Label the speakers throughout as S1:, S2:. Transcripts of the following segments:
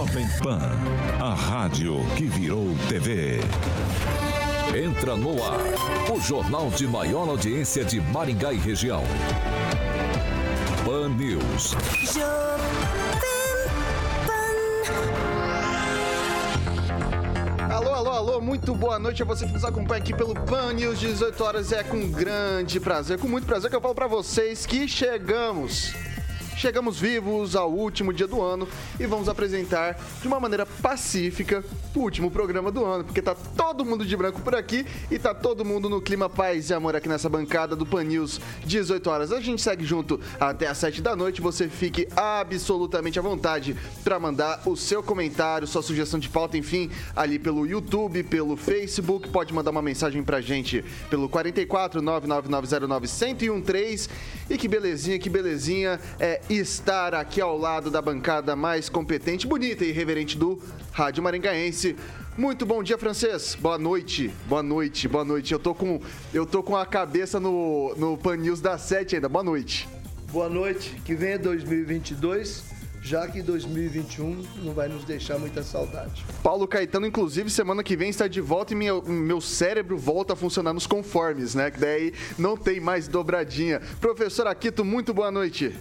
S1: Jovem Pan, a rádio que virou TV. Entra no ar, o jornal de maior audiência de Maringá e região. Pan News.
S2: Alô, alô, alô, muito boa noite a você que nos acompanha aqui pelo Pan News 18 horas. É com grande prazer, com muito prazer que eu falo para vocês que chegamos Chegamos vivos ao último dia do ano e vamos apresentar de uma maneira pacífica o último programa do ano, porque tá todo mundo de branco por aqui e tá todo mundo no clima paz e amor aqui nessa bancada do Pan News 18 horas. A gente segue junto até às 7 da noite. Você fique absolutamente à vontade para mandar o seu comentário, sua sugestão de pauta, enfim, ali pelo YouTube, pelo Facebook. Pode mandar uma mensagem pra gente pelo 44 99909 1013. E que belezinha, que belezinha é estar aqui ao lado da bancada mais competente, bonita e reverente do Rádio Maringaense. Muito bom dia, francês. Boa noite. Boa noite, boa noite. Eu tô com, eu tô com a cabeça no, no Pan News da 7 ainda. Boa noite.
S3: Boa noite. Que venha 2022 já que 2021 não vai nos deixar muita saudade.
S2: Paulo Caetano, inclusive, semana que vem está de volta e meu, meu cérebro volta a funcionar nos conformes, né? Que daí não tem mais dobradinha. Professor Aquito, muito boa noite.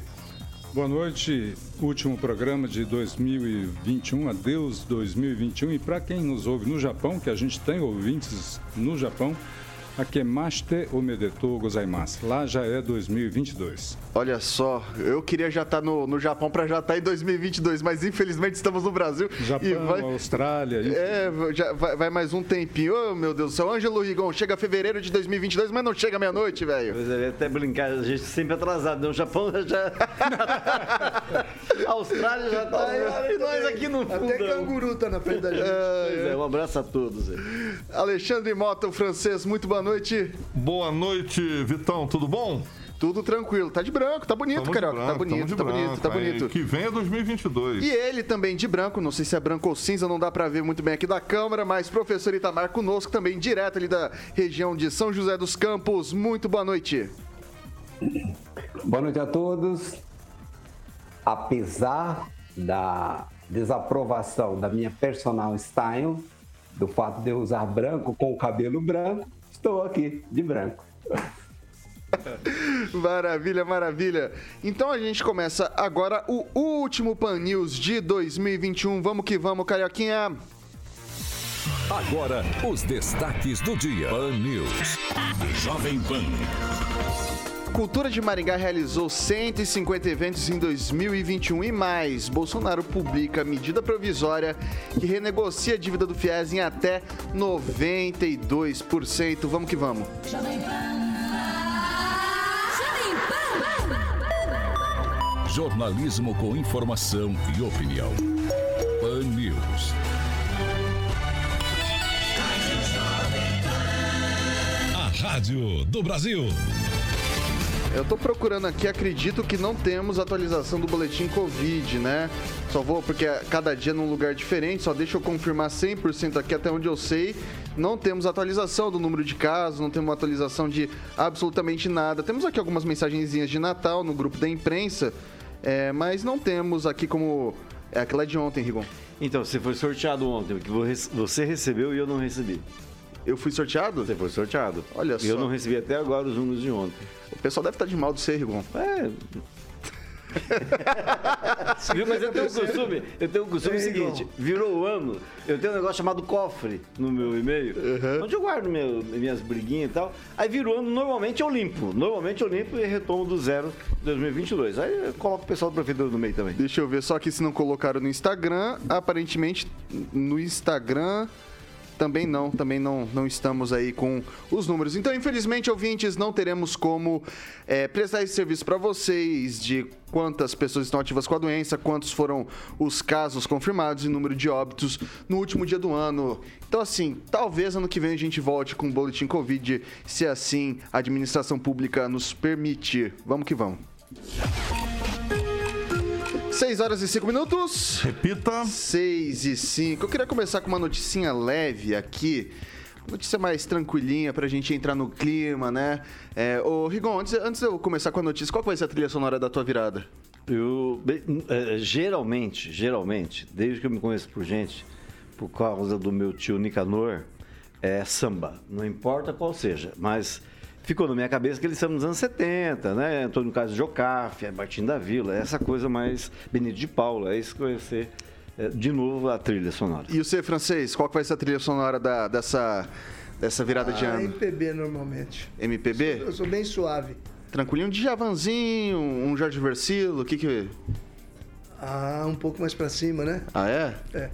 S4: Boa noite, último programa de 2021, adeus 2021. E para quem nos ouve no Japão, que a gente tem ouvintes no Japão, Akemaste Omedetou Gozaimasu. Lá já é 2022.
S2: Olha só, eu queria já estar tá no, no Japão para já estar tá em 2022, mas infelizmente estamos no Brasil.
S4: Japão, e vai,
S2: Austrália. Isso. É, já vai, vai, mais um tempinho. Oh, meu Deus do céu. Ângelo Rigon, chega fevereiro de 2022, mas não chega meia-noite, velho.
S5: Pois é, até brincar, a gente sempre atrasado. Né? O Japão já... a Austrália já tá... E nós aqui no fundo.
S3: Até canguru tá na frente da gente. É,
S5: pois é, um abraço a todos.
S2: Alexandre Mota, francês, muito boa noite.
S6: Boa noite, Vitão, tudo bom?
S2: Tudo tranquilo. Tá de branco, tá bonito, tamo Carioca. Tá bonito, tá branco, bonito, tá bonito.
S6: Que vem é 2022.
S2: E ele também de branco, não sei se é branco ou cinza, não dá para ver muito bem aqui da câmera, mas professor Itamar conosco também, direto ali da região de São José dos Campos. Muito boa noite.
S7: Boa noite a todos. Apesar da desaprovação da minha personal style, do fato de eu usar branco com o cabelo branco, estou aqui de branco.
S2: maravilha, maravilha. Então a gente começa agora o último Pan News de 2021. Vamos que vamos, Carioquinha.
S1: Agora, os destaques do dia. Pan News. Jovem Pan.
S2: Cultura de Maringá realizou 150 eventos em 2021 e mais. Bolsonaro publica medida provisória que renegocia a dívida do FIES em até 92%. Vamos que vamos.
S1: Jornalismo com informação e opinião. Pan News. A Rádio do Brasil.
S2: Eu tô procurando aqui, acredito que não temos atualização do boletim Covid, né? Só vou, porque é cada dia num lugar diferente, só deixa eu confirmar 100% aqui até onde eu sei. Não temos atualização do número de casos, não temos atualização de absolutamente nada. Temos aqui algumas mensagenzinhas de Natal no grupo da imprensa, é, mas não temos aqui como. É aquela de ontem, Rigon.
S5: Então, você foi sorteado ontem, porque você recebeu e eu não recebi.
S2: Eu fui sorteado?
S5: Você foi sorteado.
S2: Olha e só.
S5: Eu não recebi até agora os números de ontem.
S2: O pessoal deve estar de mal do ser, Rigon. É,
S5: Viu? Mas eu tenho um costume, eu tenho um costume é, seguinte, virou o ano, eu tenho um negócio chamado cofre no meu e-mail, uhum. onde eu guardo meu, minhas briguinhas e tal. Aí virou o ano, normalmente eu limpo. Normalmente eu limpo e retomo do zero 2022. Aí eu coloco o pessoal do prefeitura no meio também.
S2: Deixa eu ver, só que se não colocaram no Instagram, aparentemente no Instagram também não, também não, não estamos aí com os números. Então, infelizmente, ouvintes, não teremos como é, prestar esse serviço para vocês de quantas pessoas estão ativas com a doença, quantos foram os casos confirmados e número de óbitos no último dia do ano. Então, assim, talvez ano que vem a gente volte com o boletim Covid, se assim a administração pública nos permitir. Vamos que vamos. 6 horas e 5 minutos.
S6: Repita.
S2: 6 e 5. Eu queria começar com uma noticinha leve aqui. Notícia mais tranquilinha pra gente entrar no clima, né? É, ô, Rigon, antes, antes de eu começar com a notícia, qual vai ser a trilha sonora da tua virada?
S5: Eu, bem, é, geralmente, geralmente, desde que eu me conheço por gente, por causa do meu tio Nicanor, é samba. Não importa qual seja, mas ficou na minha cabeça que eles são nos anos 70, né? Antônio Carlos Jocafe, Martim da Vila, essa coisa mais Benito de Paula, é isso que vai ser é, de novo a trilha sonora.
S2: E o C francês, qual que vai ser a trilha sonora da- dessa, dessa virada de
S3: Ah,
S2: ano?
S3: MPB normalmente.
S2: MPB?
S3: Eu sou bem suave.
S2: Tranquilinho, um Djavanzinho, um Jorge Versilo, o que que...
S3: Ah, um pouco mais pra cima, né?
S2: Ah, é?
S3: É.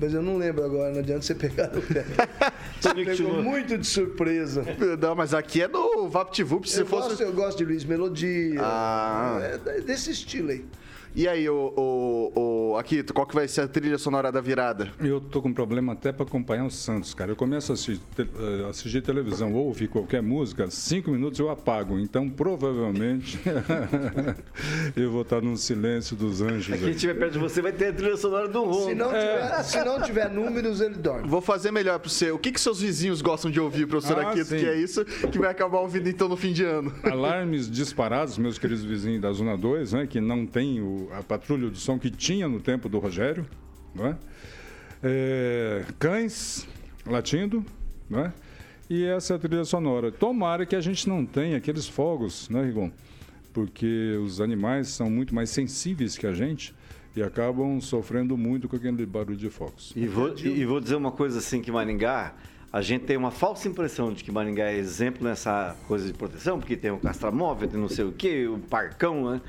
S3: Mas eu não lembro agora, não adianta você pegar no pé. Você pegou muito de surpresa.
S2: Não, mas aqui é do VaptVup, se
S3: eu,
S2: fosse...
S3: gosto, eu gosto de Luiz Melodia.
S2: Ah.
S3: É desse estilo aí.
S2: E aí, o, o, o Akito, qual que vai ser a trilha sonora da virada?
S4: Eu tô com problema até para acompanhar o Santos, cara. Eu começo a assistir, eh, assistir televisão ou ouvir qualquer música, cinco minutos eu apago. Então, provavelmente, eu vou estar num silêncio dos anjos.
S5: Quem
S4: aqui.
S5: estiver perto de você vai ter a trilha sonora do
S3: Se
S5: Ron.
S3: não, tiver, se não tiver números, ele dorme.
S2: Vou fazer melhor pra você. O que, que seus vizinhos gostam de ouvir, professor
S4: Ah,
S2: Akito?
S4: sim.
S2: Que é isso que vai acabar ouvindo então no fim de ano.
S4: Alarmes disparados, meus queridos vizinhos da Zona 2, né, que não tem o- a patrulha do som que tinha no tempo do Rogério. Não é? É, cães latindo. Não é? E essa é a trilha sonora. Tomara que a gente não tenha aqueles fogos, né, Rigon? Porque os animais são muito mais sensíveis que a gente e acabam sofrendo muito com aquele barulho de fogos.
S5: E vou, e vou dizer uma coisa assim que Maringá, a gente tem uma falsa impressão de que Maringá é exemplo nessa coisa de proteção, porque tem o castramóvel, tem não sei o quê, o parcão, né?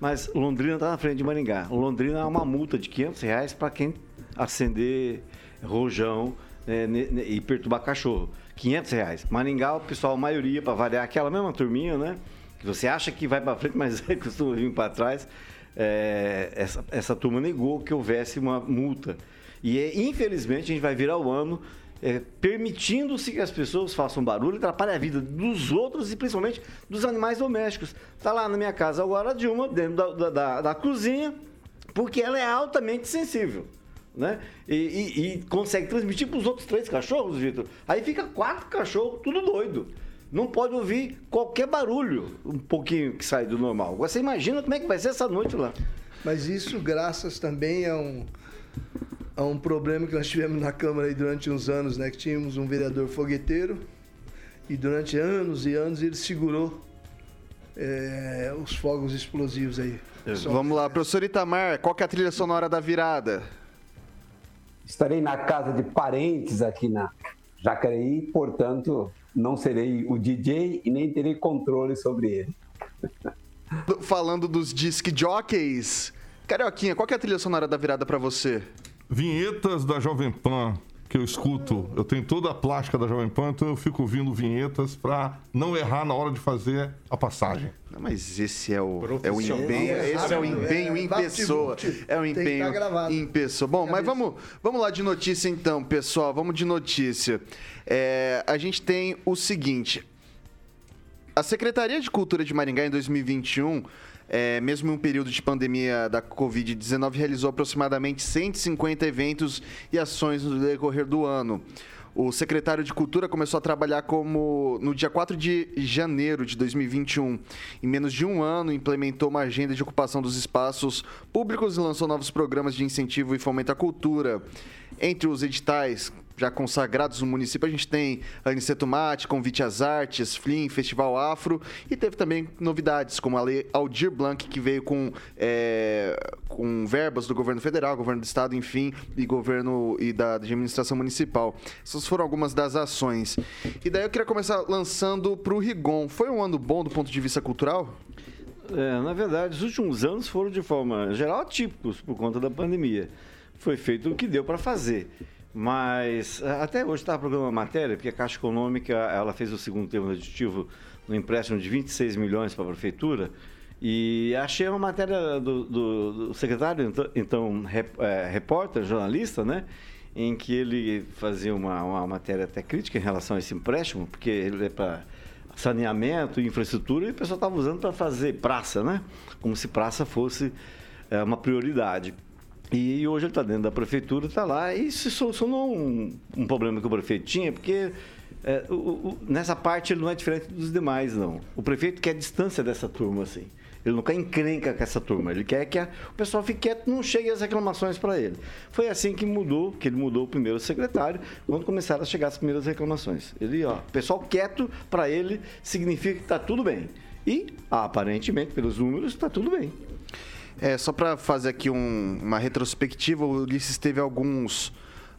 S5: Mas Londrina está na frente de Maringá. Londrina é uma multa de 500 reais para quem acender rojão né, e perturbar cachorro. 500 reais. Maringá, o pessoal, a maioria, para variar, aquela mesma turminha, né? Que você acha que vai para frente, mas costuma vir para trás. É, essa, essa turma negou que houvesse uma multa. E é, infelizmente a gente vai virar o ano é, permitindo-se que as pessoas façam barulho e atrapalhem a vida dos outros e principalmente dos animais domésticos. Está lá na minha casa agora a Dilma, dentro da, da- da- da cozinha, porque ela é altamente sensível. Né? E, e- e consegue transmitir para os outros três cachorros, Vitor. Aí fica quatro cachorros, tudo doido. Não pode ouvir qualquer barulho, um pouquinho que sai do normal. Você imagina como é que vai ser essa noite lá.
S3: Mas isso graças também a um, a um problema que nós tivemos na Câmara aí durante uns anos, né? Que tínhamos um vereador fogueteiro e durante anos e anos ele segurou é, os fogos explosivos aí. Só-
S2: Vamos lá, professor Itamar, qual que é a trilha sonora da virada?
S7: Estarei na casa de parentes aqui na Jacareí, portanto, não serei o DJ e nem terei controle sobre ele.
S2: Do- Falando dos disc jockeys. Carioquinha, qual que é a trilha sonora da virada pra você?
S6: Vinhetas da Jovem Pan que eu escuto. Eu tenho toda a plástica da Jovem Pan, então eu fico ouvindo vinhetas pra não errar na hora de fazer a passagem.
S2: Não, mas esse é o, é o empenho,
S3: É,
S2: esse é o empenho em pessoa. É o empenho
S3: tá gravado.
S2: em pessoa. Bom, mas vamos, vamos lá de notícia então, pessoal. Vamos de notícia. É, a gente tem o seguinte. A Secretaria de Cultura de Maringá em 2021, é, mesmo em um período de pandemia da Covid-19, realizou aproximadamente 150 eventos e ações no decorrer do ano. O secretário de Cultura começou a trabalhar como no dia 4 de janeiro de 2021. Em menos de um ano, implementou uma agenda de ocupação dos espaços públicos e lançou novos programas de incentivo e fomento à cultura. Entre os editais já consagrados no município, a gente tem Aniceto Mate, Convite às Artes, Flim, Festival Afro e teve também novidades, como a Lei Aldir Blanc, que veio com, é, com verbas do governo federal, governo do estado, enfim, e governo e da administração municipal. Essas foram algumas das ações. E daí eu queria começar lançando para o Rigon. Foi um ano bom do ponto de vista cultural?
S5: É, na verdade, os últimos anos foram de forma geral atípicos por conta da pandemia. Foi feito o que deu para fazer. Mas até hoje estava programando uma matéria, porque a Caixa Econômica ela fez o segundo termo aditivo no empréstimo de 26 milhões para a prefeitura. E achei uma matéria do, do, do secretário, então, então rep, é, repórter, jornalista, né? Em que ele fazia uma, uma matéria até crítica em relação a esse empréstimo, porque ele é para saneamento e infraestrutura e o pessoal estava usando para fazer praça, né? Como se praça fosse é, uma prioridade. E hoje ele está dentro da prefeitura, está lá e se solucionou um, um, problema que o prefeito tinha, porque é, o, o, nessa parte ele não é diferente dos demais, não. O prefeito quer distância dessa turma, assim. Ele não quer encrenca com essa turma. Ele quer que a, o pessoal fique quieto, não chegue as reclamações para ele. Foi assim que mudou, que ele mudou o primeiro secretário, quando começaram a chegar as primeiras reclamações. Ele, ó, pessoal quieto para ele significa que está tudo bem. E, aparentemente, pelos números, está tudo bem.
S2: É, só para fazer aqui um, uma retrospectiva, o Ulisses teve alguns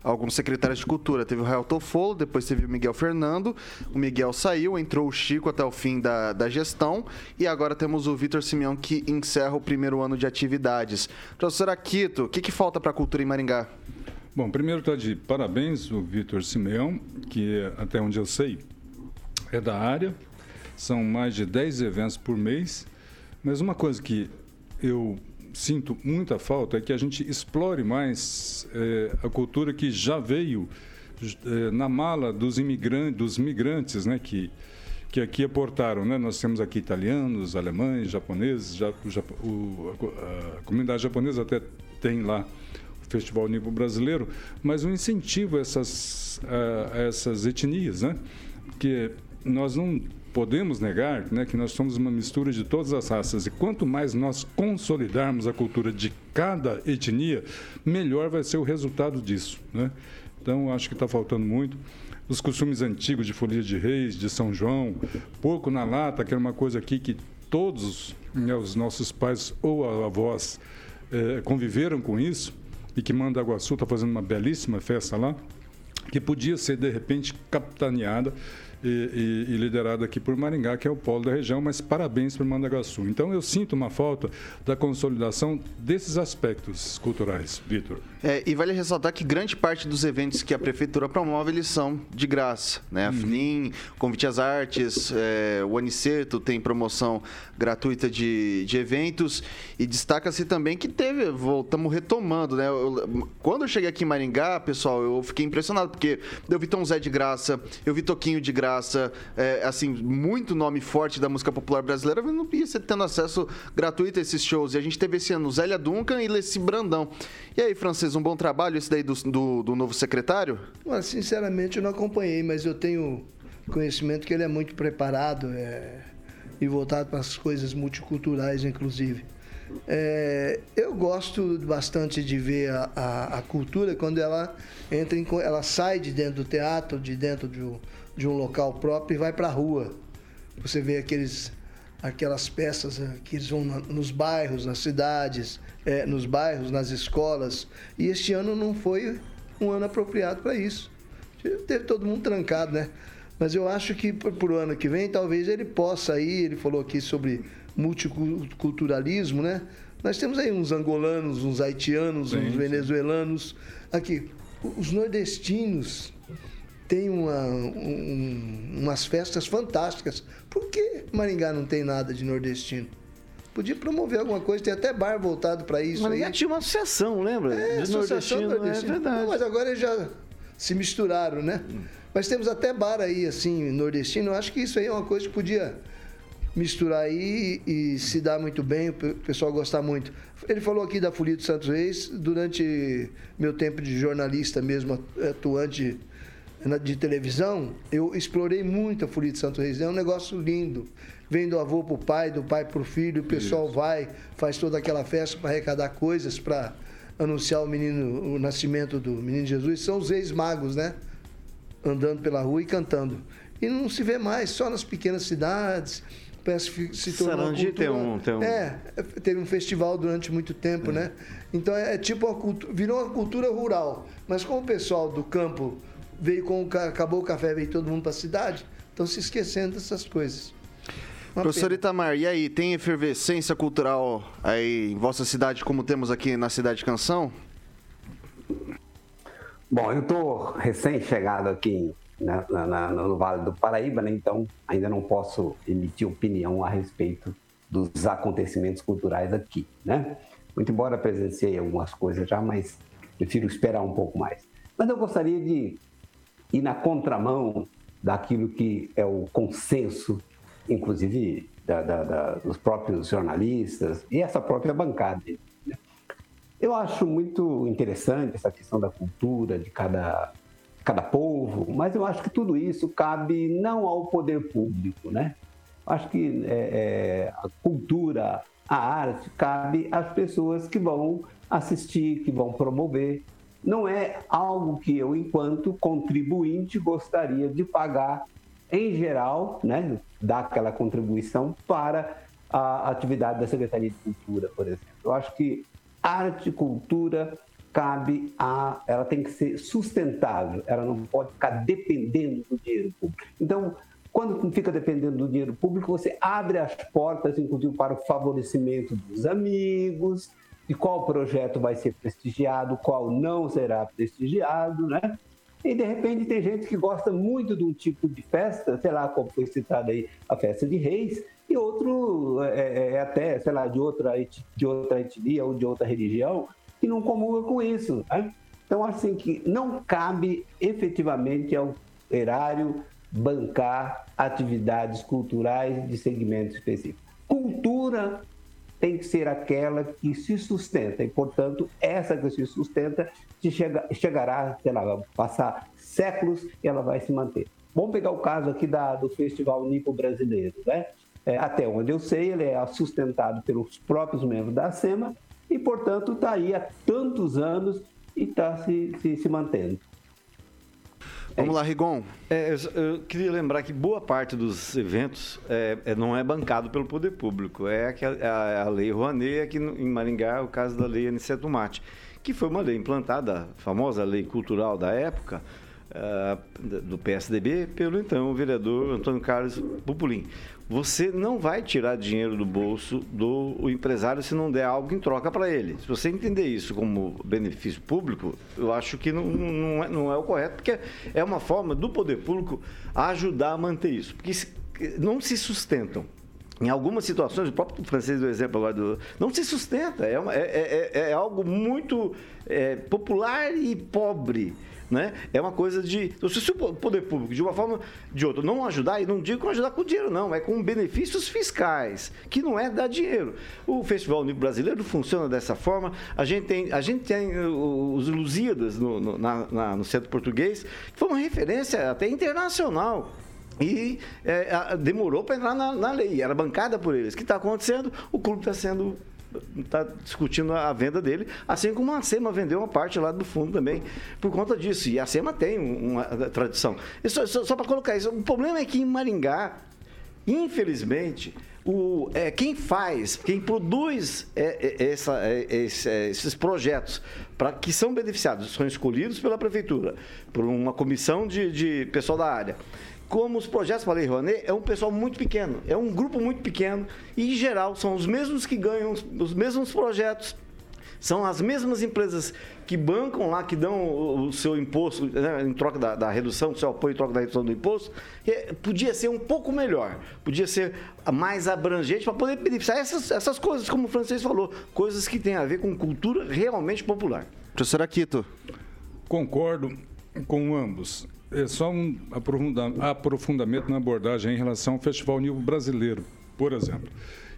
S2: alguns secretários de cultura. Teve o Rael Tofolo, depois teve o Miguel Fernando. O Miguel saiu, entrou o Chico até o fim da, da gestão. E agora temos o Vitor Simeão, que encerra o primeiro ano de atividades. Professor Aquito, o que, que falta para a cultura em Maringá?
S4: Bom, primeiro está de parabéns o Vitor Simeão, que até onde eu sei é da área. São mais de 10 eventos por mês. Mas uma coisa que eu sinto muita falta é que a gente explore mais é, a cultura que já veio é, na mala dos imigrantes, dos migrantes, né, que que aqui aportaram, né? Nós temos aqui italianos, alemães, japoneses, já, já, o, a, comunidade japonesa até tem lá o Festival Nível Brasileiro, mas um incentivo a essas, a, a essas etnias, né? Que nós não podemos negar né, que nós somos uma mistura de todas as raças. E quanto mais nós consolidarmos a cultura de cada etnia, melhor vai ser o resultado disso. Né? Então, acho que está faltando muito. Os costumes antigos de folia de reis, de São João, pouco na lata, que era uma coisa aqui que todos né, os nossos pais ou avós eh, conviveram com isso, e que Mandaguaçu está fazendo uma belíssima festa lá, que podia ser, de repente, capitaneada e, e, e, liderado aqui por Maringá, que é o polo da região, mas parabéns para Mandagaçu. Então eu sinto uma falta da consolidação desses aspectos culturais, Vitor.
S2: É, e vale ressaltar que grande parte dos eventos que a prefeitura promove, eles são de graça, né? A uhum. FNIM, Convite às Artes, é, o Aniceto tem promoção gratuita de, de eventos e destaca-se também que teve, voltamos retomando, né? Eu, quando eu cheguei aqui em Maringá, pessoal, eu fiquei impressionado, porque eu vi Tom Zé de graça, eu vi Toquinho de graça, é, assim, muito nome forte da música popular brasileira, não ia ser tendo acesso gratuito a esses shows. E a gente teve esse ano Zélia Duncan e Leci Brandão. E aí, Francis, um bom trabalho esse daí do, do, do novo secretário?
S3: Sinceramente, eu não acompanhei, mas eu tenho conhecimento que ele é muito preparado é, e voltado para as coisas multiculturais, inclusive. É, eu gosto bastante de ver a, a, a, cultura quando ela entra em, ela sai de dentro do teatro, de dentro de um, de um local próprio e vai para a rua. Você vê aqueles, aquelas peças eh, que eles vão nos bairros, nas cidades, é, nos bairros, nas escolas. E este ano não foi um ano apropriado para isso. Teve todo mundo trancado, né? Mas eu acho que para o ano que vem, talvez ele possa ir. Ele falou aqui sobre multiculturalismo, né? Nós temos aí uns angolanos, uns haitianos, uns venezuelanos. Aqui, os nordestinos têm uma, um, umas festas fantásticas. Por que Maringá não tem nada de nordestino? Podia promover alguma coisa, tem até bar voltado para isso.
S5: Mas
S3: aí.
S5: tinha uma associação, lembra?
S3: É, de associação nordestino, nordestino. É verdade. Não, mas agora eles já se misturaram, né? Hum. Mas temos até bar aí, assim, nordestino. Eu acho que isso aí é uma coisa que podia misturar aí e, e se dar muito bem, o pessoal gostar muito. Ele falou aqui da Folia dos Santos Reis, durante meu tempo de jornalista mesmo, atuante de televisão, eu explorei muito a Folia de Santos Reis. É um negócio lindo vem do avô para o pai, do pai para o filho, o pessoal Isso. vai, faz toda aquela festa para arrecadar coisas, para anunciar o menino, o nascimento do menino Jesus. São os ex-magos, né? Andando pela rua e cantando. E não se vê mais, só nas pequenas cidades.
S5: Se tornou Sarandi tem um, tem um...
S3: É, teve um festival durante muito tempo, é. né? Então é, é tipo cultura, virou uma cultura rural. Mas como o pessoal do campo veio com acabou o café, veio todo mundo para a cidade, estão se esquecendo dessas coisas.
S2: Uma Professor pena. Itamar, e aí, tem efervescência cultural aí em vossa cidade, como temos aqui na Cidade Canção?
S7: Bom, eu estou recém-chegado aqui na, na, no Vale do Paraíba, né? então ainda não posso emitir opinião a respeito dos acontecimentos culturais aqui, né? Muito embora presenciei algumas coisas já, mas prefiro esperar um pouco mais. Mas eu gostaria de ir na contramão daquilo que é o consenso, inclusive da, da, da, dos próprios jornalistas e essa própria bancada. Né? Eu acho muito interessante essa questão da cultura de cada cada povo, mas eu acho que tudo isso cabe não ao poder público, né? Acho que é, é, a cultura, a arte, cabe às pessoas que vão assistir, que vão promover. Não é algo que eu, enquanto contribuinte, gostaria de pagar em geral, né, dar aquela contribuição para a atividade da Secretaria de Cultura, por exemplo. Eu acho que arte, cultura, cabe a. Ela tem que ser sustentável, ela não pode ficar dependendo do dinheiro público. Então, quando fica dependendo do dinheiro público, você abre as portas, inclusive, para o favorecimento dos amigos, de qual projeto vai ser prestigiado, qual não será prestigiado, né? E de repente tem gente que gosta muito de um tipo de festa, sei lá, como foi citado aí, a festa de reis, e outro é, é, é até, sei lá, de outra, de outra etnia ou de outra religião, que não comunga com isso. Né? Então, assim, que não cabe efetivamente ao erário bancar atividades culturais de segmentos específicos. Cultura tem que ser aquela que se sustenta, e, portanto, essa que se sustenta chega, chegará, sei lá, vai passar séculos e ela vai se manter. Vamos pegar o caso aqui da, do Festival Nipo Brasileiro, né? É, até onde eu sei, ele é sustentado pelos próprios membros da SEMA e, portanto, está aí há tantos anos e está se, se, se mantendo.
S2: Vamos lá, Rigon.
S5: É, eu, queria lembrar que boa parte dos eventos é, é, não é bancado pelo poder público. É a, a, a lei Rouanet, aqui no, em Maringá, o caso da lei Aniceto Mate, que foi uma lei implantada, a famosa lei cultural da época, uh, do PSDB, pelo então vereador Antônio Carlos Pupulim você não vai tirar dinheiro do bolso do empresário se não der algo em troca para ele. Se você entender isso como benefício público, eu acho que não, não, é, não é o correto, porque é uma forma do poder público ajudar a manter isso. Porque não se sustentam. Em algumas situações, o próprio francês do exemplo agora, do, não se sustenta. É, uma, é, é, é, é algo muito é, popular e pobre. Né? É uma coisa de. Se o poder público, de uma forma de outra, não ajudar, e não digo com ajudar com dinheiro, não, é com benefícios fiscais, que não é dar dinheiro. O Festival Unido Brasileiro funciona dessa forma. A gente tem, a gente tem os Lusíadas no, no, na, na, no centro português, que foi uma referência até internacional. E é, demorou para entrar na, na lei, era bancada por eles. O que está acontecendo? O clube está sendo está discutindo a venda dele, assim como a SEMA vendeu uma parte lá do fundo também por conta disso. E a SEMA tem uma tradição. Só, só, só para colocar isso, o problema é que em Maringá, infelizmente, o, é, quem faz, quem produz é, é, essa, é, é, esses projetos para que são beneficiados, são escolhidos pela prefeitura, por uma comissão de, de pessoal da área como os projetos para a Lei Rouanet, é um pessoal muito pequeno, é um grupo muito pequeno e, em geral, são os mesmos que ganham os mesmos projetos, são as mesmas empresas que bancam lá, que dão o seu imposto né, em troca da, da, redução, do seu apoio em troca da redução do imposto, podia ser um pouco melhor, podia ser mais abrangente para poder beneficiar essas, essas coisas, como o francês falou, coisas que têm a ver com cultura realmente popular.
S2: Professor Aquito.
S4: Concordo com ambos. É só um aprofundamento na abordagem em relação ao Festival Nível Brasileiro, por exemplo.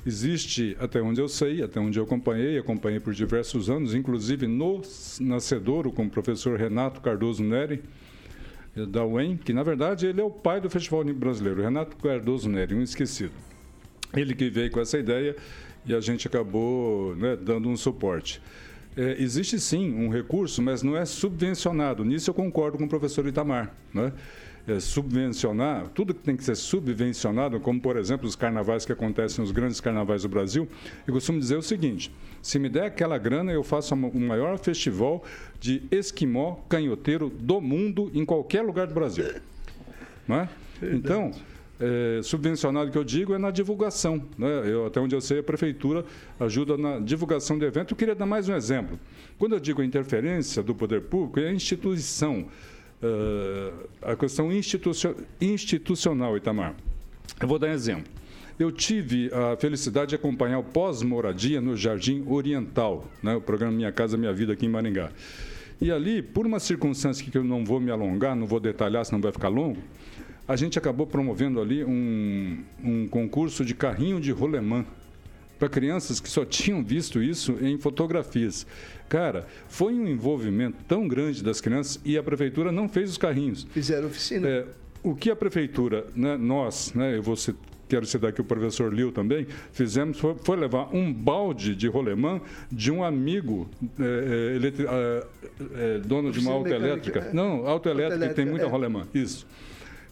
S4: Existe, até onde eu sei, até onde eu acompanhei, acompanhei por diversos anos, inclusive no Nascedouro, com o professor Renato Cardoso Neri, eh, da UEM, que na verdade ele é o pai do Festival Nível Brasileiro, Renato Cardoso Neri, um esquecido. Ele que veio com essa ideia e a gente acabou né, dando um suporte. É, existe sim um recurso, mas não é subvencionado. Nisso eu concordo com o professor Itamar. Né? É, subvencionar, tudo que tem que ser subvencionado, como por exemplo os carnavais que acontecem, os grandes carnavais do Brasil, eu costumo dizer o seguinte: se me der aquela grana, eu faço o maior festival de esquimó canhoteiro do mundo em qualquer lugar do Brasil. Não é? Então, é, subvencionado que eu digo é na divulgação. Né? Eu, até onde eu sei, a prefeitura ajuda na divulgação do evento. Eu queria dar mais um exemplo. Quando eu digo interferência do poder público, é a instituição, uh, a questão institucional, Itamar. Eu vou dar um exemplo. Eu tive a felicidade de acompanhar o pós-moradia no Jardim Oriental, né? o programa Minha Casa Minha Vida aqui em Maringá. E ali, por uma circunstância que eu não vou me alongar, não vou detalhar, senão vai ficar longo, a gente acabou promovendo ali um, um concurso de carrinho de rolemã para crianças que só tinham visto isso em fotografias. Cara, foi um envolvimento tão grande das crianças e a prefeitura não fez os carrinhos.
S3: Fizeram oficina. É,
S4: o que a prefeitura, né, nós, né, eu vou quero citar aqui o professor Liu também, fizemos foi, foi levar um balde de rolemã de um amigo é, eletri, é, é, dono de uma autoelétrica. É. Não, autoelétrica que tem muita é. rolemã. Isso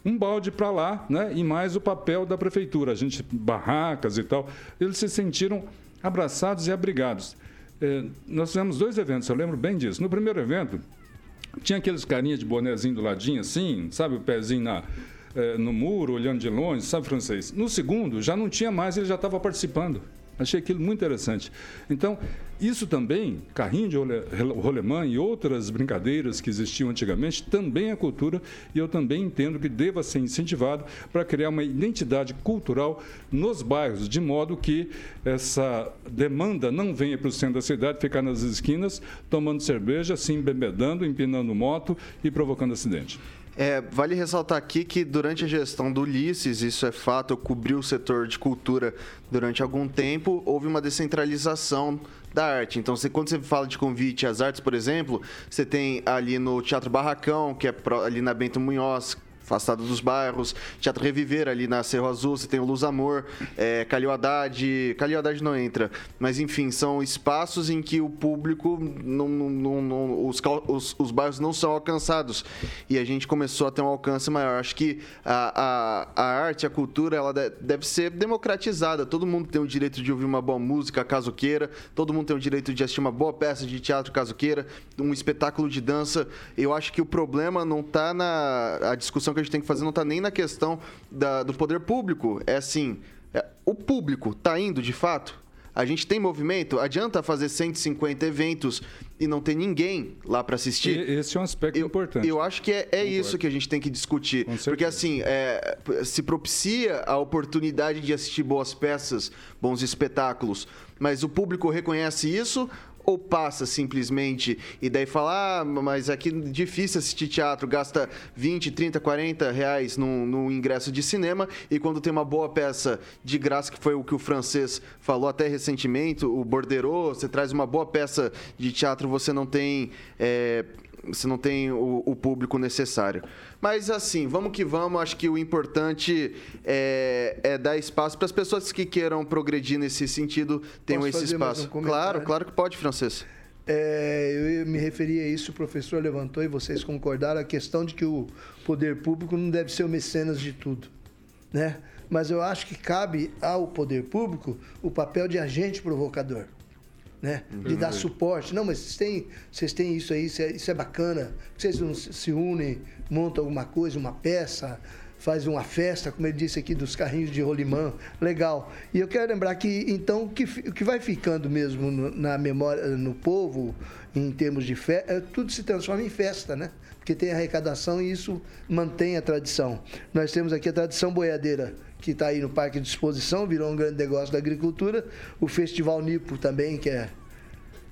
S4: um balde para lá, né? E mais o papel da prefeitura, a gente barracas e tal. Eles se sentiram abraçados e abrigados. É, nós fizemos dois eventos, eu lembro bem disso. No primeiro evento, tinha aqueles carinhas de bonezinho do ladinho, assim, sabe, o pezinho na, é, no muro, olhando de longe, sabe francês. No segundo, já não tinha mais, ele já estava participando. Achei aquilo muito interessante. Então, isso também, carrinho de rolemã e outras brincadeiras que existiam antigamente, também é cultura e eu também entendo que deva ser incentivado para criar uma identidade cultural nos bairros, de modo que essa demanda não venha para o centro da cidade, ficar nas esquinas, tomando cerveja, se embebedando, empinando moto e provocando acidente.
S2: É, vale ressaltar aqui que durante a gestão do Ulisses, isso é fato, eu cobri o setor de cultura durante algum tempo, houve uma descentralização da arte. Então, você, quando você fala de convite às artes, por exemplo, você tem ali no Teatro Barracão, que é ali na Bento Munhoz, afastado dos bairros. Teatro Reviver, ali na Cerro Azul, você tem o Luz Amor, é, Calil Haddad. Calil Haddad não entra, mas enfim, são espaços em que o público, não, não, não os, os, os, bairros não são alcançados. E a gente começou a ter um alcance maior. Acho que a, a, a arte, a cultura, ela deve ser democratizada. Todo mundo tem o direito de ouvir uma boa música, caso queira. Todo mundo tem o direito de assistir uma boa peça de teatro, caso queira. Um espetáculo de dança. Eu acho que o problema não está na a discussão que a gente tem que fazer não está nem na questão da, do poder público. É assim, é, o público está indo de fato? A gente tem movimento? Adianta fazer 150 eventos e não ter ninguém lá para assistir?
S4: E esse é um aspecto
S2: eu,
S4: importante.
S2: Eu acho que é, é isso que a gente tem que discutir. Porque, assim, é, se propicia a oportunidade de assistir boas peças, bons espetáculos, mas o público reconhece isso ou passa simplesmente e daí fala, ah, mas aqui é difícil assistir teatro, gasta 20, 30, 40 reais no ingresso de cinema e quando tem uma boa peça de graça, que foi o que o francês falou até recentemente, o Bordereau, você traz uma boa peça de teatro, você não tem. É, você não tem o, o, público necessário. Mas assim, vamos que vamos. Acho que o importante é, é dar espaço para as pessoas que queiram progredir nesse sentido tenham Posso esse espaço. Um claro, claro que pode, Francês.
S3: É, eu me referi a isso, o professor levantou e vocês concordaram, a questão de que o poder público não deve ser o mecenas de tudo. Né? Mas eu acho que cabe ao poder público o papel de agente provocador né? De dar suporte. Não, mas vocês têm, vocês têm isso aí, isso é, isso é bacana. Vocês não se unem, montam alguma coisa, uma peça, faz uma festa, como ele disse aqui, dos carrinhos de rolimã. Legal. E eu quero lembrar que, então, o que, que vai ficando mesmo na memória, no povo, em termos de festa, é, tudo se transforma em festa, né? Porque tem arrecadação e isso mantém a tradição. Nós temos aqui a tradição boiadeira que está aí no Parque de Exposição, virou um grande negócio da agricultura. O Festival Nipo também, que é,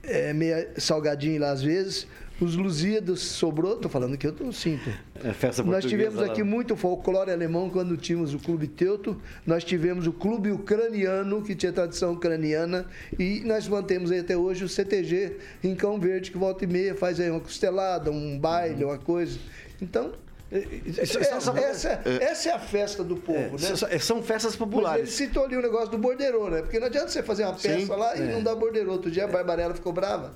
S3: é meio salgadinho lá às vezes. Os Lusíados sobrou, estou falando que eu não sinto.
S5: É festa
S3: Nós tivemos aqui lá. muito folclore alemão quando tínhamos o Clube Teuto. Nós tivemos o Clube Ucraniano, que tinha tradição ucraniana. E nós mantemos aí até hoje o CTG em Cão Verde, que volta e meia faz aí uma costelada, um baile, uhum. uma coisa. Então, essa, essa, essa, é a festa do povo, é,
S5: né? São festas populares. Mas
S3: ele citou ali o negócio do borderô, né? Porque não adianta você fazer uma peça Sim, lá e é. não dar borderô. Outro dia a Barbarella ficou brava.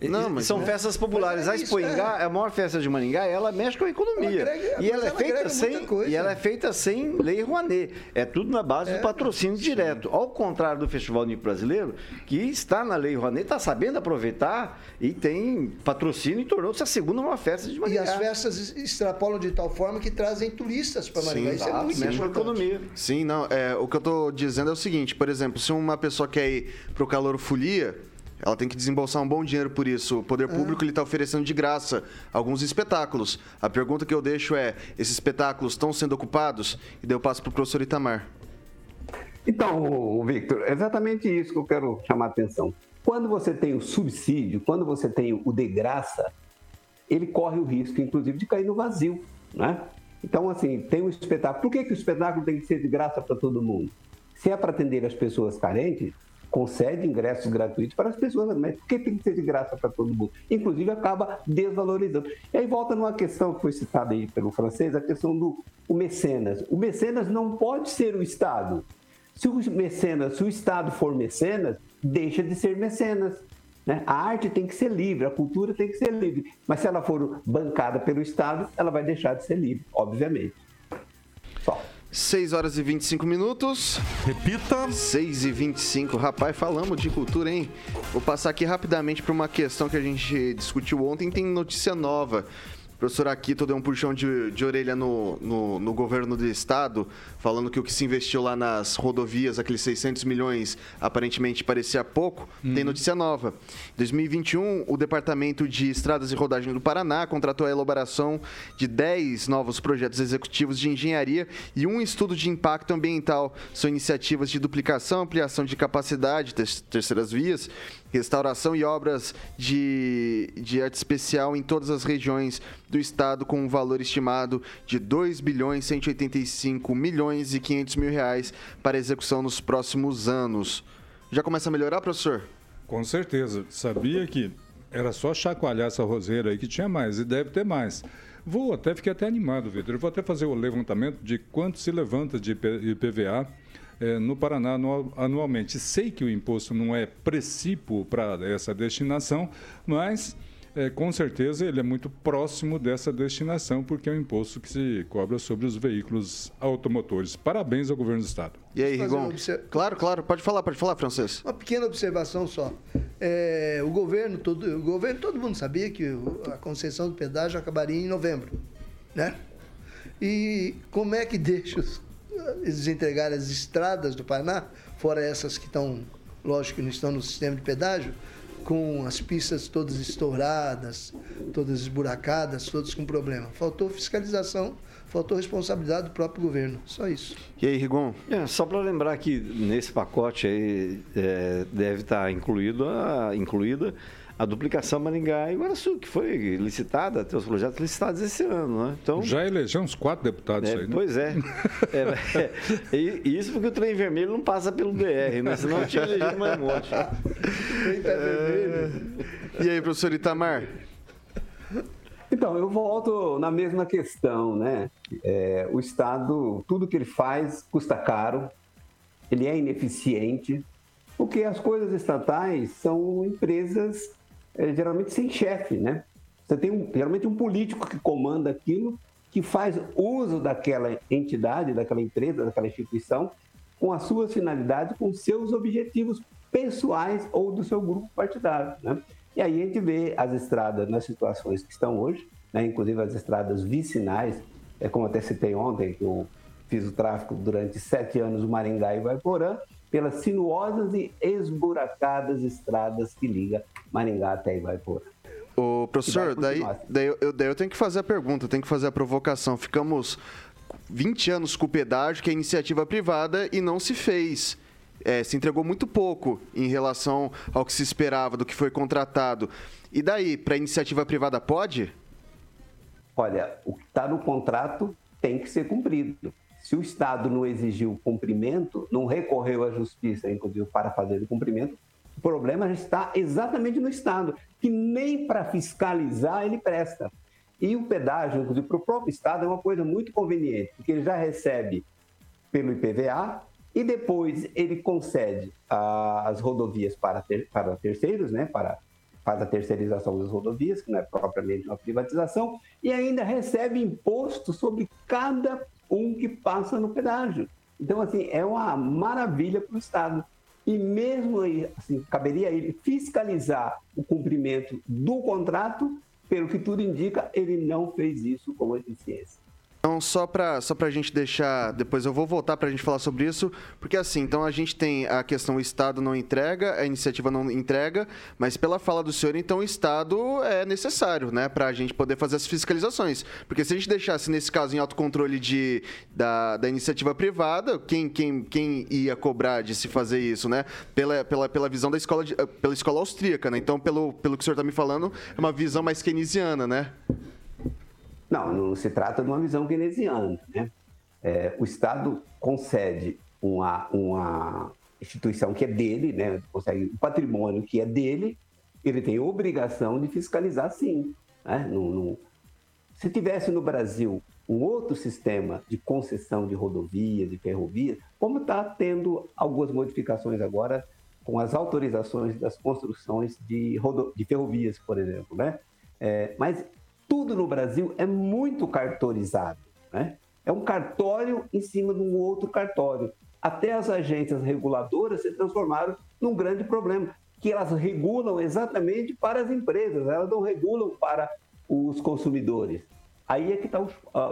S5: Não, mas são é. festas populares. É a Expoingá é. é a maior festa de Maringá, ela mexe com a economia. Agrega, e ela é feita sem e ela é feita sem lei Rouanet. É tudo na base do patrocínio direto. Ao contrário do Festival Nico Brasileiro, que está na lei Rouanet, está sabendo aproveitar e tem patrocínio e tornou-se a segunda maior festa de Maringá.
S3: E as festas extrapolam de tal forma que trazem turistas para Maringá. Sim, Isso é muito mexe com a economia.
S2: Sim, não. É, o que eu estou dizendo é o seguinte, por exemplo, se uma pessoa quer ir para o calor folia ela tem que desembolsar um bom dinheiro por isso. O poder público está oferecendo de graça alguns espetáculos. A pergunta que eu deixo é: esses espetáculos estão sendo ocupados? E daí eu passo para o professor Itamar.
S7: Então, Victor, é exatamente isso que eu quero chamar a atenção. Quando você tem o subsídio, quando você tem o de graça, ele corre o risco, inclusive, de cair no vazio, né? Então, assim, tem um espetáculo. Por que, que o espetáculo tem que ser de graça para todo mundo? Se é para atender as pessoas carentes, concede ingressos gratuitos para as pessoas, mas por que tem que ser de graça para todo mundo? Inclusive acaba desvalorizando. E aí volta numa questão que foi citada aí pelo francês, a questão do o mecenas. O mecenas não pode ser o Estado. Se o mecenas, se o Estado for mecenas, deixa de ser mecenas. Né? A arte tem que ser livre, a cultura tem que ser livre. Mas se ela for bancada pelo Estado, ela vai deixar de ser livre, obviamente.
S2: Só. 6 horas e 25 minutos.
S6: Repita.
S2: 6 e 25. Rapaz, falamos de cultura, hein? Vou passar aqui rapidamente para uma questão que a gente discutiu ontem. Tem notícia nova professor Aquito deu um puxão de, de orelha no, no, no, governo do estado, falando que o que se investiu lá nas rodovias, aqueles 600 milhões, aparentemente parecia pouco. Tem uhum. notícia nova. Em 2021, o Departamento de Estradas e Rodagem do Paraná contratou a elaboração de 10 novos projetos executivos de engenharia e um estudo de impacto ambiental. São iniciativas de duplicação, ampliação de capacidade, terceiras vias restauração e obras de, de arte especial em todas as regiões do estado com um valor estimado de 2 bilhões 185 milhões e 500 mil reais para execução nos próximos anos. Já começa a melhorar, professor?
S4: Com certeza. Sabia que era só chacoalhar essa roseira aí que tinha mais e deve ter mais. Vou até, fiquei até animado, Vitor. Vou até fazer o levantamento de quanto se levanta de IPVA é, no Paraná anualmente. Sei que o imposto não é precípio para essa destinação, mas é, com certeza ele é muito próximo dessa destinação, porque é um imposto que se cobra sobre os veículos automotores. Parabéns ao governo do Estado.
S2: E aí, Rigon? Claro, claro, pode falar, pode falar, francês.
S3: Uma pequena observação só. É, o governo, todo, o governo, todo mundo sabia que a concessão do pedágio acabaria em novembro, né? E como é que deixa os eles entregarem as estradas do Paraná, fora essas que estão, lógico que não estão no sistema de pedágio, com as pistas todas estouradas, todas esburacadas, todas com problema. Faltou fiscalização, faltou responsabilidade do próprio governo. Só isso.
S2: E aí, Rigon?
S5: É, só para lembrar que nesse pacote aí é, deve estar incluído a, incluída a duplicação Maringá e Guaraçu, que foi licitada, tem os projetos licitados esse ano, né?
S4: Então, Já elegeu uns quatro deputados
S5: é,
S4: aí, né?
S5: Pois é. é, é. E isso porque o trem vermelho não passa pelo DR, né? Senão tinha elegido mais um monte. tá
S2: vermelho. E aí, professor Itamar?
S7: Então, eu volto na mesma questão, né? É, o Estado, tudo que ele faz custa caro, ele é ineficiente, porque as coisas estatais são empresas é, geralmente sem chefe, né? Você tem um, geralmente um político que comanda aquilo, que faz uso daquela entidade, daquela empresa, daquela instituição, com as suas finalidades, com seus objetivos pessoais ou do seu grupo partidário, né? E aí a gente vê as estradas nas situações que estão hoje, né? inclusive as estradas vicinais, é como até citei ontem, que eu fiz o tráfego durante sete anos no Maringá e Vaiporã, pelas sinuosas e esburacadas estradas que liga Maringá até Ivaiporã.
S2: Ô, professor, daí, daí, eu, daí eu tenho que fazer a pergunta, tenho que fazer a provocação. Ficamos 20 anos com o pedágio, que é iniciativa privada, e não se fez. É, se entregou muito pouco em relação ao que se esperava, do que foi contratado. E daí, para iniciativa privada pode?
S7: Olha, o que está no contrato tem que ser cumprido. Se o Estado não exigiu o cumprimento, não recorreu à justiça, inclusive, para fazer o cumprimento, o problema está exatamente no Estado, que nem para fiscalizar ele presta. E o pedágio, inclusive, para o próprio Estado é uma coisa muito conveniente, porque ele já recebe pelo IPVA e depois ele concede as rodovias para, ter, para terceiros, né, para faz a terceirização das rodovias, que não é propriamente uma privatização, e ainda recebe imposto sobre cada um que passa no pedágio. Então, assim, é uma maravilha para o Estado. E mesmo aí, assim, caberia a ele fiscalizar o cumprimento do contrato, pelo que tudo indica, ele não fez isso com eficiência.
S2: Então, só para só a gente deixar, depois eu vou voltar para a gente falar sobre isso, porque assim, então a gente tem a questão o Estado não entrega, a iniciativa não entrega, mas pela fala do senhor, então o Estado é necessário, né, para a gente poder fazer as fiscalizações. Porque se a gente deixasse, nesse caso, em autocontrole de, da, da iniciativa privada, quem, quem, quem ia cobrar de se fazer isso, né, pela, pela, pela visão da escola, de, pela escola austríaca, né? Então, pelo, pelo que o senhor está me falando, é uma visão mais keynesiana, né?
S7: Não, não se trata de uma visão keynesiana. Né? É, o Estado concede uma, uma instituição que é dele, né? consegue um patrimônio que é dele, ele tem obrigação de fiscalizar sim. Né? Se tivesse no Brasil um outro sistema de concessão de rodovias e ferrovias, como está tendo algumas modificações agora com as autorizações das construções de, rodo... de ferrovias, por exemplo. Né? É, mas tudo no Brasil é muito cartorizado. Né? É um cartório em cima de um outro cartório. Até as agências reguladoras se transformaram num grande problema, que elas regulam exatamente para as empresas, elas não regulam para os consumidores. Aí é que está o,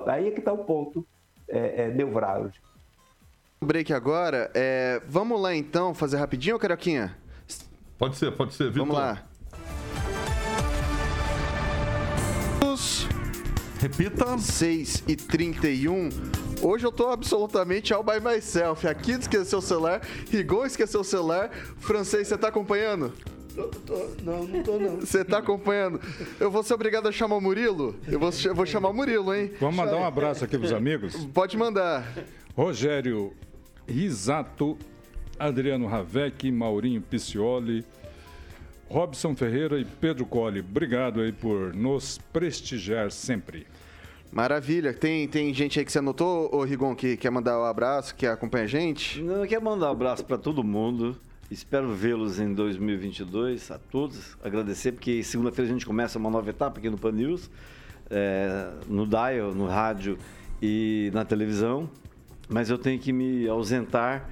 S7: aí é que tá o ponto é, é, nevrálgico.
S2: Break agora. É, vamos lá então, fazer rapidinho, Carioquinha?
S6: Pode ser, pode ser, Vitor.
S2: Vamos lá.
S6: Repita.
S2: 6 e 31. Hoje eu tô absolutamente all by myself. Aqui esqueceu o celular, Rigon esqueceu o celular. Francês, você tá acompanhando?
S3: Tô, tô, não, não tô não.
S2: Você tá acompanhando? Eu vou ser obrigado a chamar o Murilo? Eu vou, eu vou chamar o Murilo, hein?
S4: Vamos mandar um abraço aqui pros amigos?
S2: Pode mandar.
S4: Rogério Risato, Adriano Ravec, Maurinho Picioli, Robson Ferreira e Pedro Colli. Obrigado aí por nos prestigiar sempre.
S2: Maravilha. Tem, tem gente aí que você anotou, ô Rigon, que quer mandar um abraço, que acompanha a gente?
S5: Não, eu quero mandar um abraço para todo mundo. Espero vê-los em 2022, a todos. Agradecer, porque segunda-feira a gente começa uma nova etapa aqui no Pan News, é, no Dial, no rádio e na televisão. Mas eu tenho que me ausentar,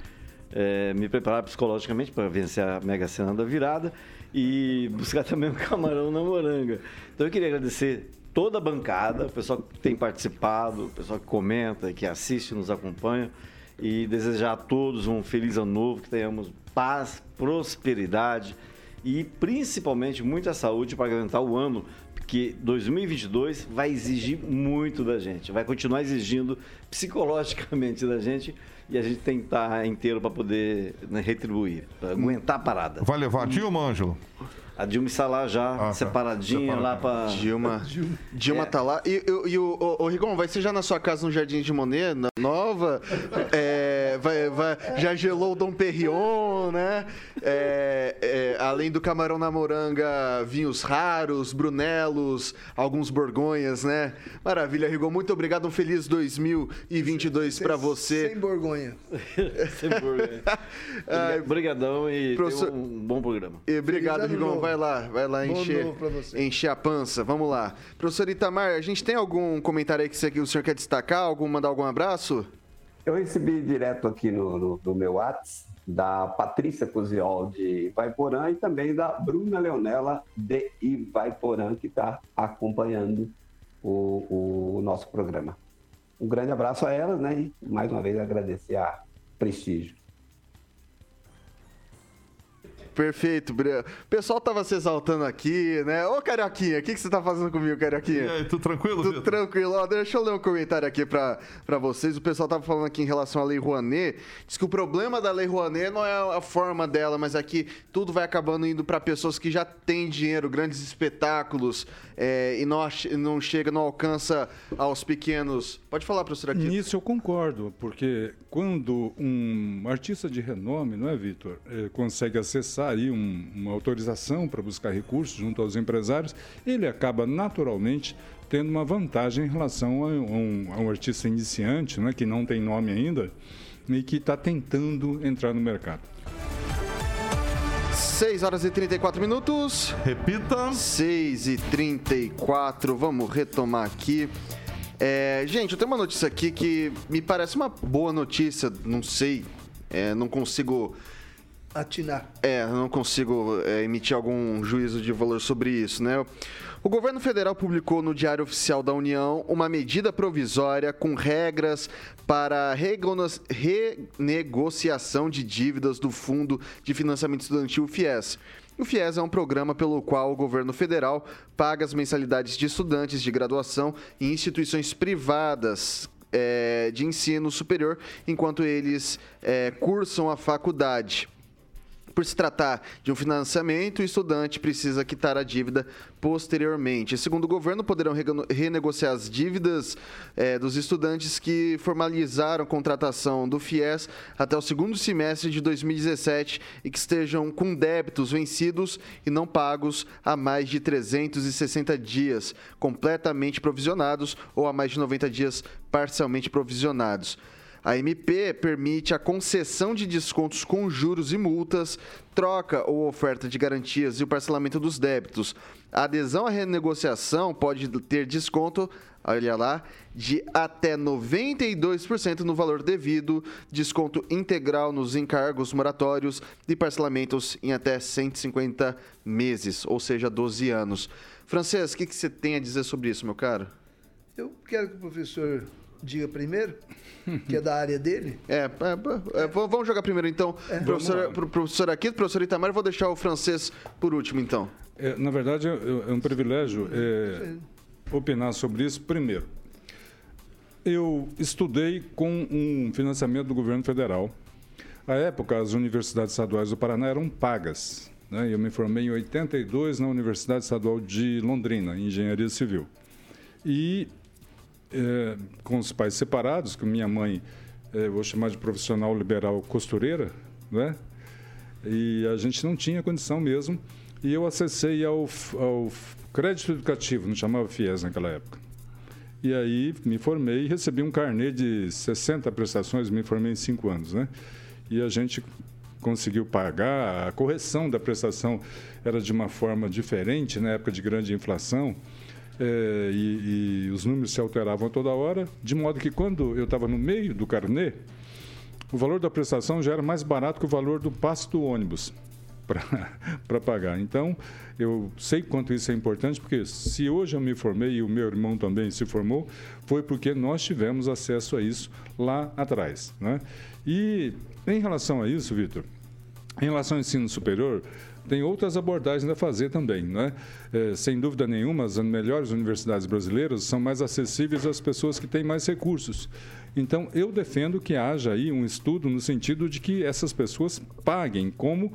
S5: é, me preparar psicologicamente para vencer a Mega Sena da virada e buscar também um camarão na moranga. Então eu queria agradecer toda a bancada, o pessoal que tem participado, o pessoal que comenta, que assiste, nos acompanha e desejar a todos um feliz ano novo, que tenhamos paz, prosperidade e principalmente muita saúde para aguentar o ano, porque 2022 vai exigir muito da gente, vai continuar exigindo psicologicamente da gente e a gente tem que estar inteiro para poder né, retribuir, para aguentar a parada.
S6: Vai levar Dilma, Ângelo?
S5: A Dilma está lá já, ah, tá. separadinha lá para.
S2: Dilma. Dilma é. tá lá. E, e, e o, o, o, Rigon, vai ser já na sua casa no Jardim de Monet, nova? É, vai, vai, já gelou o Dom Perrion, né? É, é, além do camarão na moranga, vinhos raros, brunelos, alguns borgonhas, né? Maravilha, Rigon. Muito obrigado. Um feliz 2022 para você.
S3: Sem borgonha.
S5: sem borgonha. Obrigadão e Professor... um bom programa.
S2: E obrigado, Rigon vai lá, vai lá encher, encher a pança. Vamos lá. Professor Itamar, a gente tem algum comentário aí que o senhor quer destacar? Algum, mandar algum abraço?
S7: Eu recebi direto aqui no, no, no meu WhatsApp da Patrícia Coziol de Ivaiporã e também da Bruna Leonela de Ivaiporã, que está acompanhando o, o nosso programa. Um grande abraço a elas, né? E mais uma vez agradecer a Prestígio.
S2: Perfeito, Breno. O pessoal tava se exaltando aqui, né? Ô, Carioquinha, o que, que você tá fazendo comigo, Carioquinha? E
S6: aí, tudo tranquilo,
S2: Tudo tranquilo. Ó, deixa eu ler um comentário aqui pra, pra vocês. O pessoal tava falando aqui em relação à Lei Rouanet. Diz que o problema da Lei Rouanet não é a forma dela, mas é que tudo vai acabando indo para pessoas que já têm dinheiro, grandes espetáculos, é, e não, não chega, não alcança aos pequenos. Pode falar, professor, aqui.
S4: Nisso eu concordo, porque quando um artista de renome, não é, Vitor, é, consegue acessar aí um, uma autorização para buscar recursos junto aos empresários, ele acaba naturalmente tendo uma vantagem em relação a um, a um artista iniciante, né, que não tem nome ainda e que está tentando entrar no mercado.
S2: 6 horas e 34 minutos.
S6: Repita.
S2: 6 e 34. Vamos retomar aqui. É, gente, eu tenho uma notícia aqui que me parece uma boa notícia. Não sei, é, não consigo
S3: Atinar.
S2: É, não consigo é, emitir algum juízo de valor sobre isso, né? O governo federal publicou no Diário Oficial da União uma medida provisória com regras para renegociação de dívidas do Fundo de Financiamento Estudantil FIES. O FIES é um programa pelo qual o governo federal paga as mensalidades de estudantes de graduação em instituições privadas é, de ensino superior enquanto eles é, cursam a faculdade. Por se tratar de um financiamento, o estudante precisa quitar a dívida posteriormente. Segundo o governo, poderão renegociar as dívidas é, dos estudantes que formalizaram contratação do FIES até o segundo semestre de 2017 e que estejam com débitos vencidos e não pagos há mais de 360 dias, completamente provisionados, ou há mais de 90 dias parcialmente provisionados. A MP permite a concessão de descontos com juros e multas, troca ou oferta de garantias e o parcelamento dos débitos. A adesão à renegociação pode ter desconto, olha lá, de até 92% no valor devido, desconto integral nos encargos moratórios e parcelamentos em até 150 meses, ou seja, 12 anos. Francês, o que, que você tem a dizer sobre isso, meu caro?
S3: Eu quero que o professor diga primeiro, que é da área dele.
S2: É, é, é vamos jogar primeiro então. É. Professor, pro, professor aqui, professor Itamar, vou deixar o francês por último então.
S4: É, na verdade, é, é um privilégio é, opinar sobre isso primeiro. Eu estudei com um financiamento do governo federal. À época, as universidades estaduais do Paraná eram pagas. Né? Eu me formei em 82 na Universidade Estadual de Londrina, em Engenharia Civil. E é, com os pais separados, que minha mãe, é, vou chamar de profissional liberal costureira, né? E a gente não tinha condição mesmo. E eu acessei ao, ao crédito educativo, não chamava FIES naquela época. E aí me formei e recebi um carnê de 60 prestações, me formei em cinco anos, né? E a gente conseguiu pagar, a correção da prestação era de uma forma diferente na época de grande inflação é, e, e, os números se alteravam toda hora, de modo que quando eu estava no meio do carnê, o valor da prestação já era mais barato que o valor do passe do ônibus para pagar. Então, eu sei quanto isso é importante, porque se hoje eu me formei e o meu irmão também se formou, foi porque nós tivemos acesso a isso lá atrás. Né? E em relação a isso, Vitor, em relação ao ensino superior, tem outras abordagens a fazer também. Né? É, sem dúvida nenhuma, as melhores universidades brasileiras são mais acessíveis às pessoas que têm mais recursos. Então, eu defendo que haja aí um estudo no sentido de que essas pessoas paguem como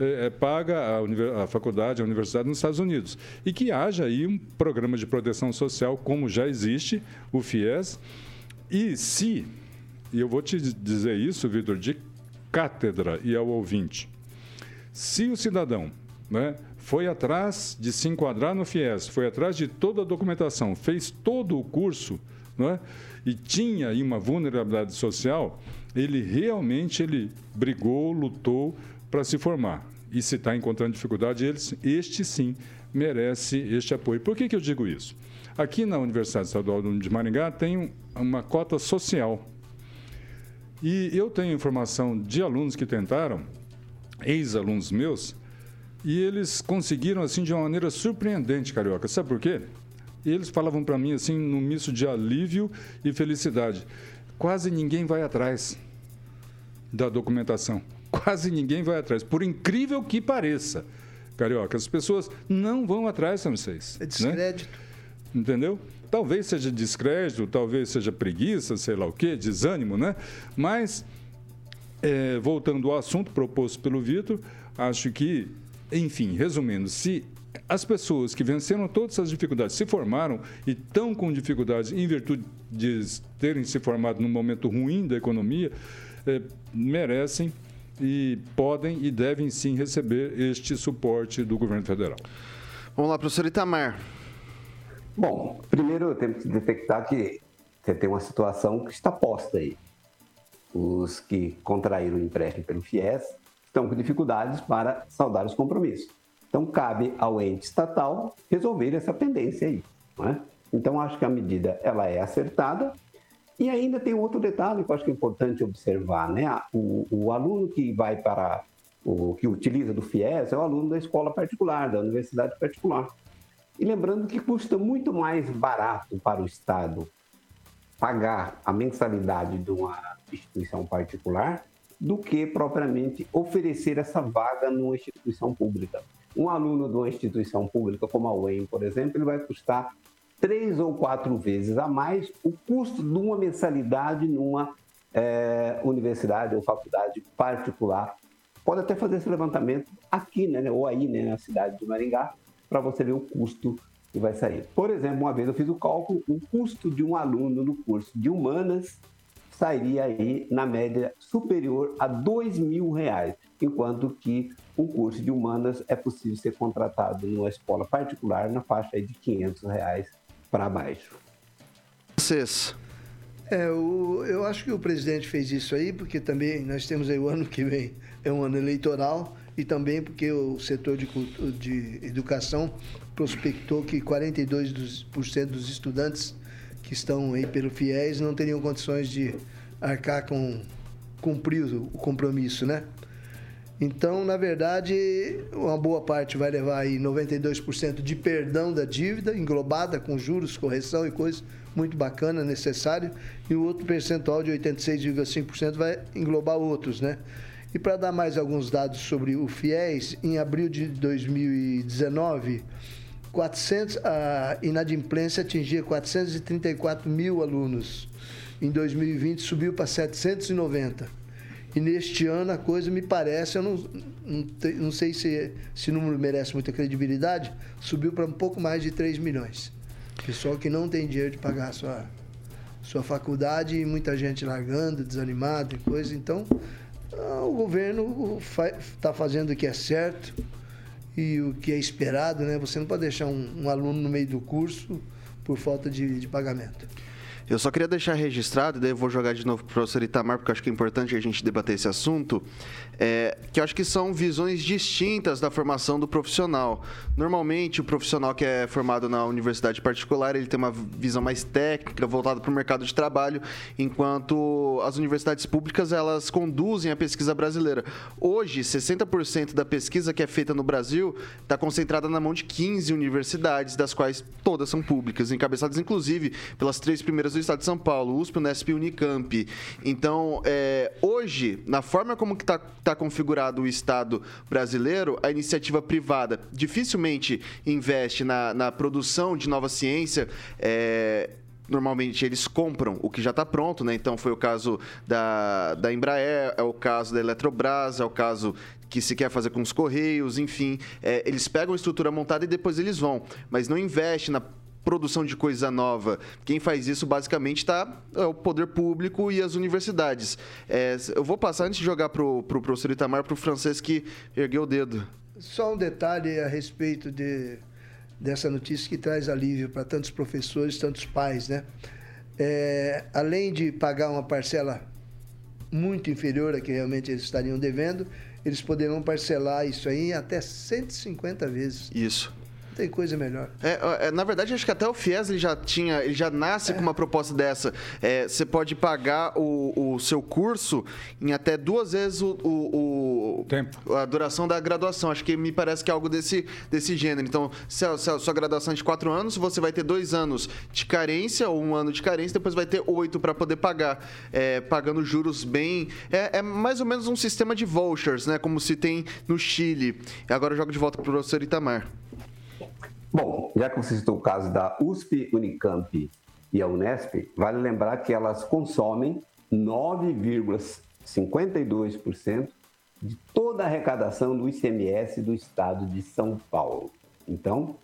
S4: é, é paga a, a, faculdade, a universidade nos Estados Unidos. E que haja aí um programa de proteção social, como já existe, o FIES. E se, e eu vou te dizer isso, Vitor, de cátedra e ao ouvinte, se o cidadão né, foi atrás de se enquadrar no FIES, foi atrás de toda a documentação, fez todo o curso né, e tinha aí uma vulnerabilidade social, ele realmente ele brigou, lutou para se formar. E se está encontrando dificuldade, ele, este sim merece este apoio. Por que, que eu digo isso? Aqui na Universidade Estadual de Maringá tem uma cota social. E eu tenho informação de alunos que tentaram ex-alunos meus, e eles conseguiram assim de uma maneira surpreendente, carioca. Sabe por quê? Eles falavam para mim assim num misto de alívio e felicidade. Quase ninguém vai atrás da documentação. Quase ninguém vai atrás, por incrível que pareça. Carioca, as pessoas não vão atrás, são vocês.
S3: É né? descrédito.
S4: Né? Entendeu? Talvez seja descrédito, talvez seja preguiça, sei lá o quê, desânimo, né? Mas é, voltando ao assunto proposto pelo Vitor, acho que, enfim, resumindo, se as pessoas que venceram todas essas dificuldades se formaram e estão com dificuldades em virtude de terem se formado num momento ruim da economia, é, merecem e podem e devem sim receber este suporte do governo federal.
S2: Vamos lá, professor Itamar.
S7: Bom, primeiro temos que detectar que você tem uma situação que está posta aí os que contraíram o empréstimo pelo FIES estão com dificuldades para saldar os compromissos. Então, cabe ao ente estatal resolver essa pendência aí. É? Então, acho que a medida ela é acertada. E ainda tem outro detalhe que eu acho que é importante observar. Né? O, o aluno que vai para o que utiliza do FIES é o aluno da escola particular, da universidade particular. E lembrando que custa muito mais barato para o Estado pagar a mensalidade de uma instituição particular do que propriamente oferecer essa vaga numa instituição pública. Um aluno de uma instituição pública como a UEM, por exemplo, ele vai custar três ou quatro vezes a mais o custo de uma mensalidade numa é, universidade ou faculdade particular. Pode até fazer esse levantamento aqui, né, ou aí, né, na cidade de Maringá, para você ver o custo que vai sair. Por exemplo, uma vez eu fiz o cálculo, o custo de um aluno no curso de humanas sairia aí na média superior a dois mil reais, enquanto que um curso de humanas é possível ser contratado numa escola particular na faixa de 500 reais para baixo.
S2: Vocês?
S3: É, o, eu acho que o presidente fez isso aí porque também nós temos aí o ano que vem é um ano eleitoral e também porque o setor de, de educação prospectou que 42% dos estudantes que estão aí pelo FIES não teriam condições de arcar com cumprir o compromisso, né? Então, na verdade, uma boa parte vai levar aí 92% de perdão da dívida, englobada com juros, correção e coisas muito bacana, necessário, e o outro percentual de 86,5% vai englobar outros, né? E para dar mais alguns dados sobre o FIES, em abril de 2019, 400, a inadimplência atingia 434 mil alunos. Em 2020 subiu para 790. E neste ano a coisa me parece, eu não, não, não sei se esse número merece muita credibilidade, subiu para um pouco mais de 3 milhões. Pessoal que não tem dinheiro de pagar a sua, sua faculdade e muita gente largando, desanimado e coisa. Então, ah, o governo está fazendo o que é certo e o que é esperado, né? Você não pode deixar um, um aluno no meio do curso por falta de, de pagamento.
S2: Eu só queria deixar registrado, e daí eu vou jogar de novo para o professor Itamar, porque eu acho que é importante a gente debater esse assunto, é, que eu acho que são visões distintas da formação do profissional. Normalmente, o profissional que é formado na universidade particular, ele tem uma visão mais técnica, voltada para o mercado de trabalho, enquanto as universidades públicas, elas conduzem a pesquisa brasileira. Hoje, 60% da pesquisa que é feita no Brasil está concentrada na mão de 15 universidades, das quais todas são públicas, encabeçadas, inclusive, pelas três primeiras do estado de São Paulo, USP, Unesp e Unicamp. Então, é, hoje, na forma como está tá configurado o Estado brasileiro, a iniciativa privada dificilmente investe na, na produção de nova ciência. É, normalmente eles compram o que já está pronto, né? Então foi o caso da, da Embraer, é o caso da Eletrobras, é o caso que se quer fazer com os Correios, enfim. É, eles pegam a estrutura montada e depois eles vão, mas não investe na produção de coisa nova. Quem faz isso basicamente está é o poder público e as universidades. É, eu vou passar antes de jogar para o pro professor Itamar, para o francês que ergueu o dedo.
S3: Só um detalhe a respeito de, dessa notícia que traz alívio para tantos professores, tantos pais, né? É, além de pagar uma parcela muito inferior a que realmente eles estariam devendo, eles poderão parcelar isso aí até 150 vezes.
S2: Isso.
S3: Tem coisa melhor.
S2: É, é, na verdade, acho que até o FIES ele já tinha, ele já nasce é. com uma proposta dessa. É, você pode pagar o, o, seu curso em até duas vezes o, o, o,
S4: tempo,
S2: a duração da graduação. Acho que me parece que é algo desse, desse gênero. Então, se a, se a sua graduação é de quatro anos, você vai ter dois anos de carência ou um ano de carência, depois vai ter oito para poder pagar, é, pagando juros bem. É, é, mais ou menos um sistema de vouchers, né? Como se tem no Chile. Agora eu jogo de volta para o professor Itamar.
S7: Bom, já que você citou o caso da USP, Unicamp e a Unesp, vale lembrar que elas consomem 9,52% de toda a arrecadação do ICMS do estado de São Paulo. Então,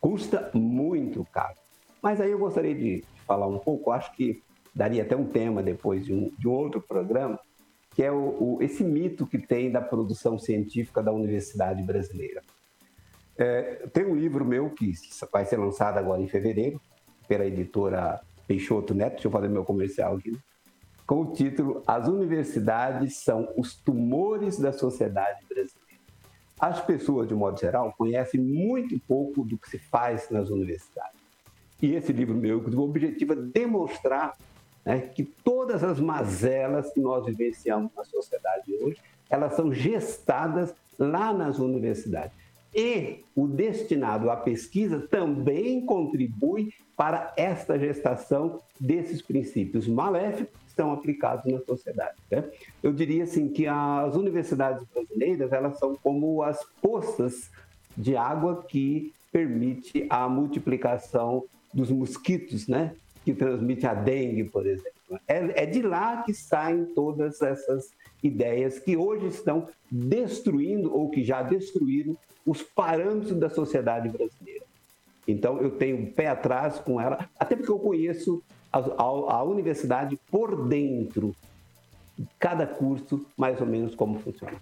S7: custa muito caro. Mas aí eu gostaria de falar um pouco, acho que daria até um tema depois de um, de um outro programa, que é o, o, esse mito que tem da produção científica da universidade brasileira. É, tem um livro meu que vai ser lançado agora em fevereiro, pela editora Peixoto Neto, deixa eu fazer meu comercial aqui. Né? com o título As Universidades são os tumores da sociedade brasileira. As pessoas, de modo geral, conhecem muito pouco do que se faz nas universidades. E esse livro meu, o objetivo é demonstrar né, que todas as mazelas que nós vivenciamos na sociedade hoje, elas são gestadas lá nas universidades. E o destinado à pesquisa também contribui para esta gestação desses princípios maléficos que estão aplicados na sociedade. Né? Eu diria assim que as universidades brasileiras elas são como as poças de água que permite a multiplicação dos mosquitos, né? que transmite a dengue, por exemplo. É, é de lá que saem todas essas ideias que hoje estão destruindo ou que já destruíram os parâmetros da sociedade brasileira. Então, eu tenho um pé atrás com ela, até porque eu conheço a, a, a universidade por dentro, cada curso, mais ou menos como funciona.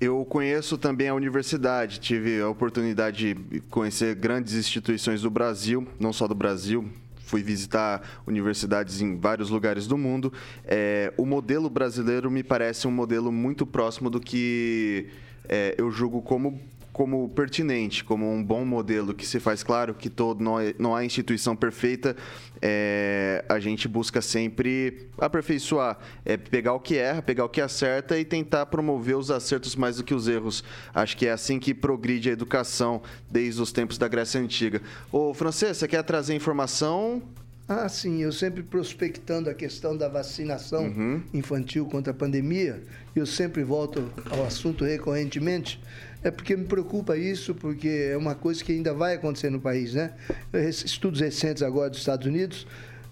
S2: Eu conheço também a universidade, tive a oportunidade de conhecer grandes instituições do Brasil, não só do Brasil, fui visitar universidades em vários lugares do mundo. É, o modelo brasileiro me parece um modelo muito próximo do que é, eu julgo como como pertinente, como um bom modelo que se faz claro que todo não, é, não há instituição perfeita, é, a gente busca sempre aperfeiçoar, é pegar o que erra, pegar o que acerta e tentar promover os acertos mais do que os erros. Acho que é assim que progride a educação desde os tempos da Grécia Antiga. Ô, Francês, você quer trazer informação?
S3: Ah, sim, eu sempre prospectando a questão da vacinação uhum. infantil contra a pandemia, eu sempre volto ao assunto recorrentemente, é porque me preocupa isso, porque é uma coisa que ainda vai acontecer no país, né? Estudos recentes agora dos Estados Unidos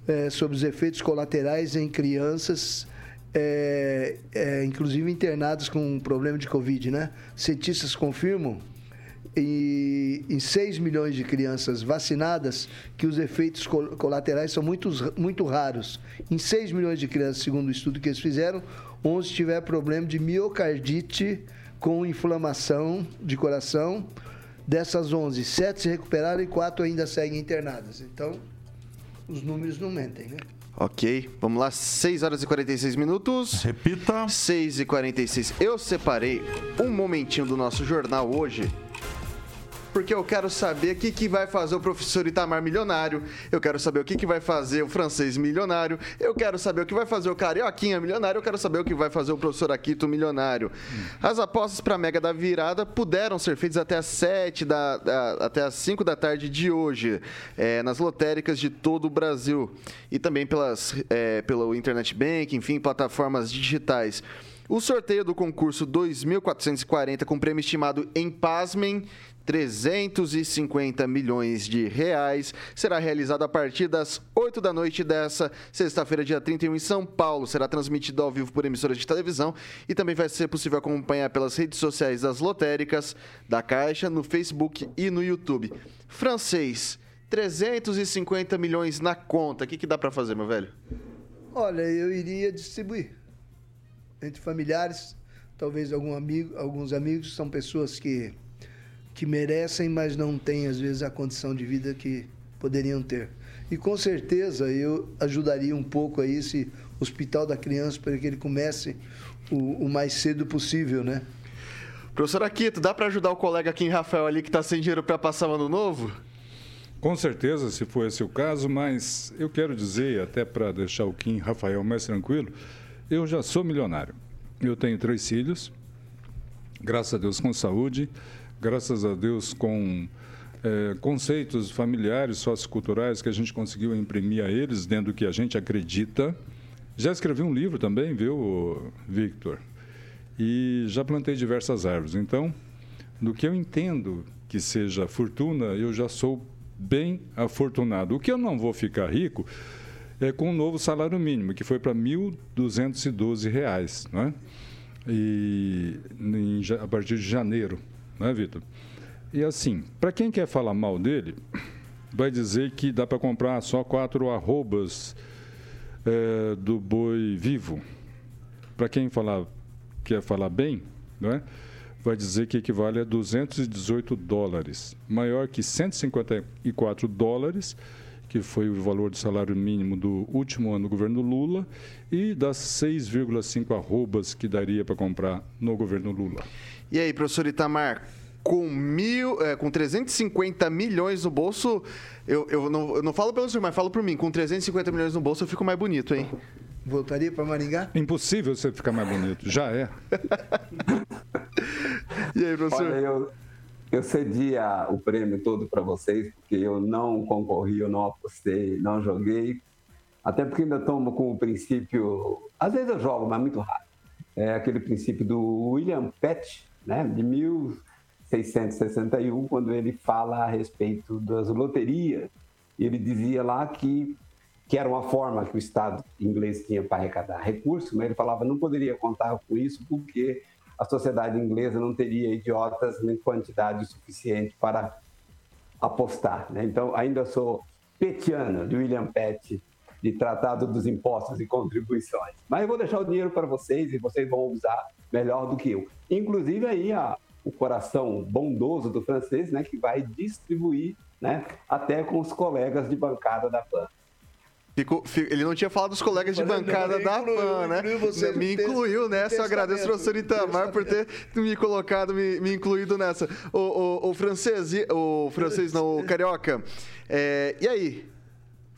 S3: é, sobre os efeitos colaterais em crianças, é, é, inclusive internadas com um problema de Covid, né? Cientistas confirmam e, em 6 milhões de crianças vacinadas que os efeitos colaterais são muito, muito raros. Em 6 milhões de crianças, segundo o estudo que eles fizeram, 11 tiveram problema de miocardite com inflamação de coração. Dessas 11, 7 se recuperaram e 4 ainda seguem internadas. Então, os números não mentem, né?
S2: Ok, vamos lá, 6 horas e 46 minutos.
S6: Repita.
S2: 6 e 46. Eu separei um momentinho do nosso jornal hoje porque eu quero saber o que, que vai fazer o professor Itamar milionário, eu quero saber o que, que vai fazer o francês milionário, eu quero saber o que vai fazer o Carioquinha milionário, eu quero saber o que vai fazer o professor Aquito milionário. As apostas para a Mega da Virada puderam ser feitas até as 7 da, da até as 5 da tarde de hoje, é, nas lotéricas de todo o Brasil e também pelas, é, pelo Internet Bank, enfim, plataformas digitais. O sorteio do concurso 2440 com prêmio estimado em pasmem 350 milhões de reais. Será realizado a partir das 8 da noite dessa sexta-feira, dia 31, em São Paulo. Será transmitido ao vivo por emissoras de televisão e também vai ser possível acompanhar pelas redes sociais das lotéricas da Caixa, no Facebook e no YouTube. Francês, 350 milhões na conta. O que, que dá para fazer, meu velho?
S3: Olha, eu iria distribuir entre familiares, talvez algum amigo, alguns amigos, são pessoas que que merecem, mas não têm, às vezes, a condição de vida que poderiam ter. E com certeza eu ajudaria um pouco aí esse hospital da criança para que ele comece o, o mais cedo possível, né?
S2: Professor Aquito, dá para ajudar o colega aqui em Rafael ali que está sem dinheiro para passar o ano novo?
S4: Com certeza, se for esse o caso, mas eu quero dizer, até para deixar o Kim Rafael mais tranquilo, eu já sou milionário. Eu tenho três filhos, graças a Deus com saúde graças a Deus, com é, conceitos familiares, socioculturais que a gente conseguiu imprimir a eles dentro do que a gente acredita. Já escrevi um livro também, viu, Victor? E já plantei diversas árvores. Então, do que eu entendo que seja fortuna, eu já sou bem afortunado. O que eu não vou ficar rico é com o novo salário mínimo, que foi para R$ 1.212, não é? E em, a partir de janeiro né, Vitor? E assim, para quem quer falar mal dele, vai dizer que dá para comprar só quatro arrobas é, do boi vivo. Para quem falar, quer falar bem, não é? vai dizer que equivale a 218 dólares, maior que 154 dólares que foi o valor do salário mínimo do último ano do governo Lula, e das 6,5 arrobas que daria para comprar no governo Lula.
S2: E aí, professor Itamar, com, mil, é, com 350 milhões no bolso, eu, eu, não, eu não falo pelo senhor, mas falo por mim, com 350 milhões no bolso eu fico mais bonito, hein?
S3: Voltaria para Maringá?
S4: Impossível você ficar mais bonito, já é.
S2: e aí, professor?
S7: Olha, eu, eu cedi a, o prêmio todo para vocês, porque eu não concorri, eu não apostei, não joguei. Até porque ainda tomo com o princípio. Às vezes eu jogo, mas muito raro. É aquele princípio do William Pett, né, de 1661, quando ele fala a respeito das loterias. Ele dizia lá que que era uma forma que o Estado inglês tinha para arrecadar recursos, mas ele falava não poderia contar com isso porque a sociedade inglesa não teria idiotas nem quantidade suficiente para apostar. Né? Então, ainda sou petiano de William Pett, de Tratado dos Impostos e Contribuições. Mas eu vou deixar o dinheiro para vocês e vocês vão usar melhor do que eu. Inclusive aí a, o coração bondoso do francês, né, que vai distribuir né, até com os colegas de bancada da PAN.
S2: Ficou, ele não tinha falado dos colegas de bancada da PAN, né? me incluiu nessa. Eu agradeço ao professor Itamar por ter me colocado, me, me incluído nessa. O, o, o francês, o francês não, o carioca. É, e aí?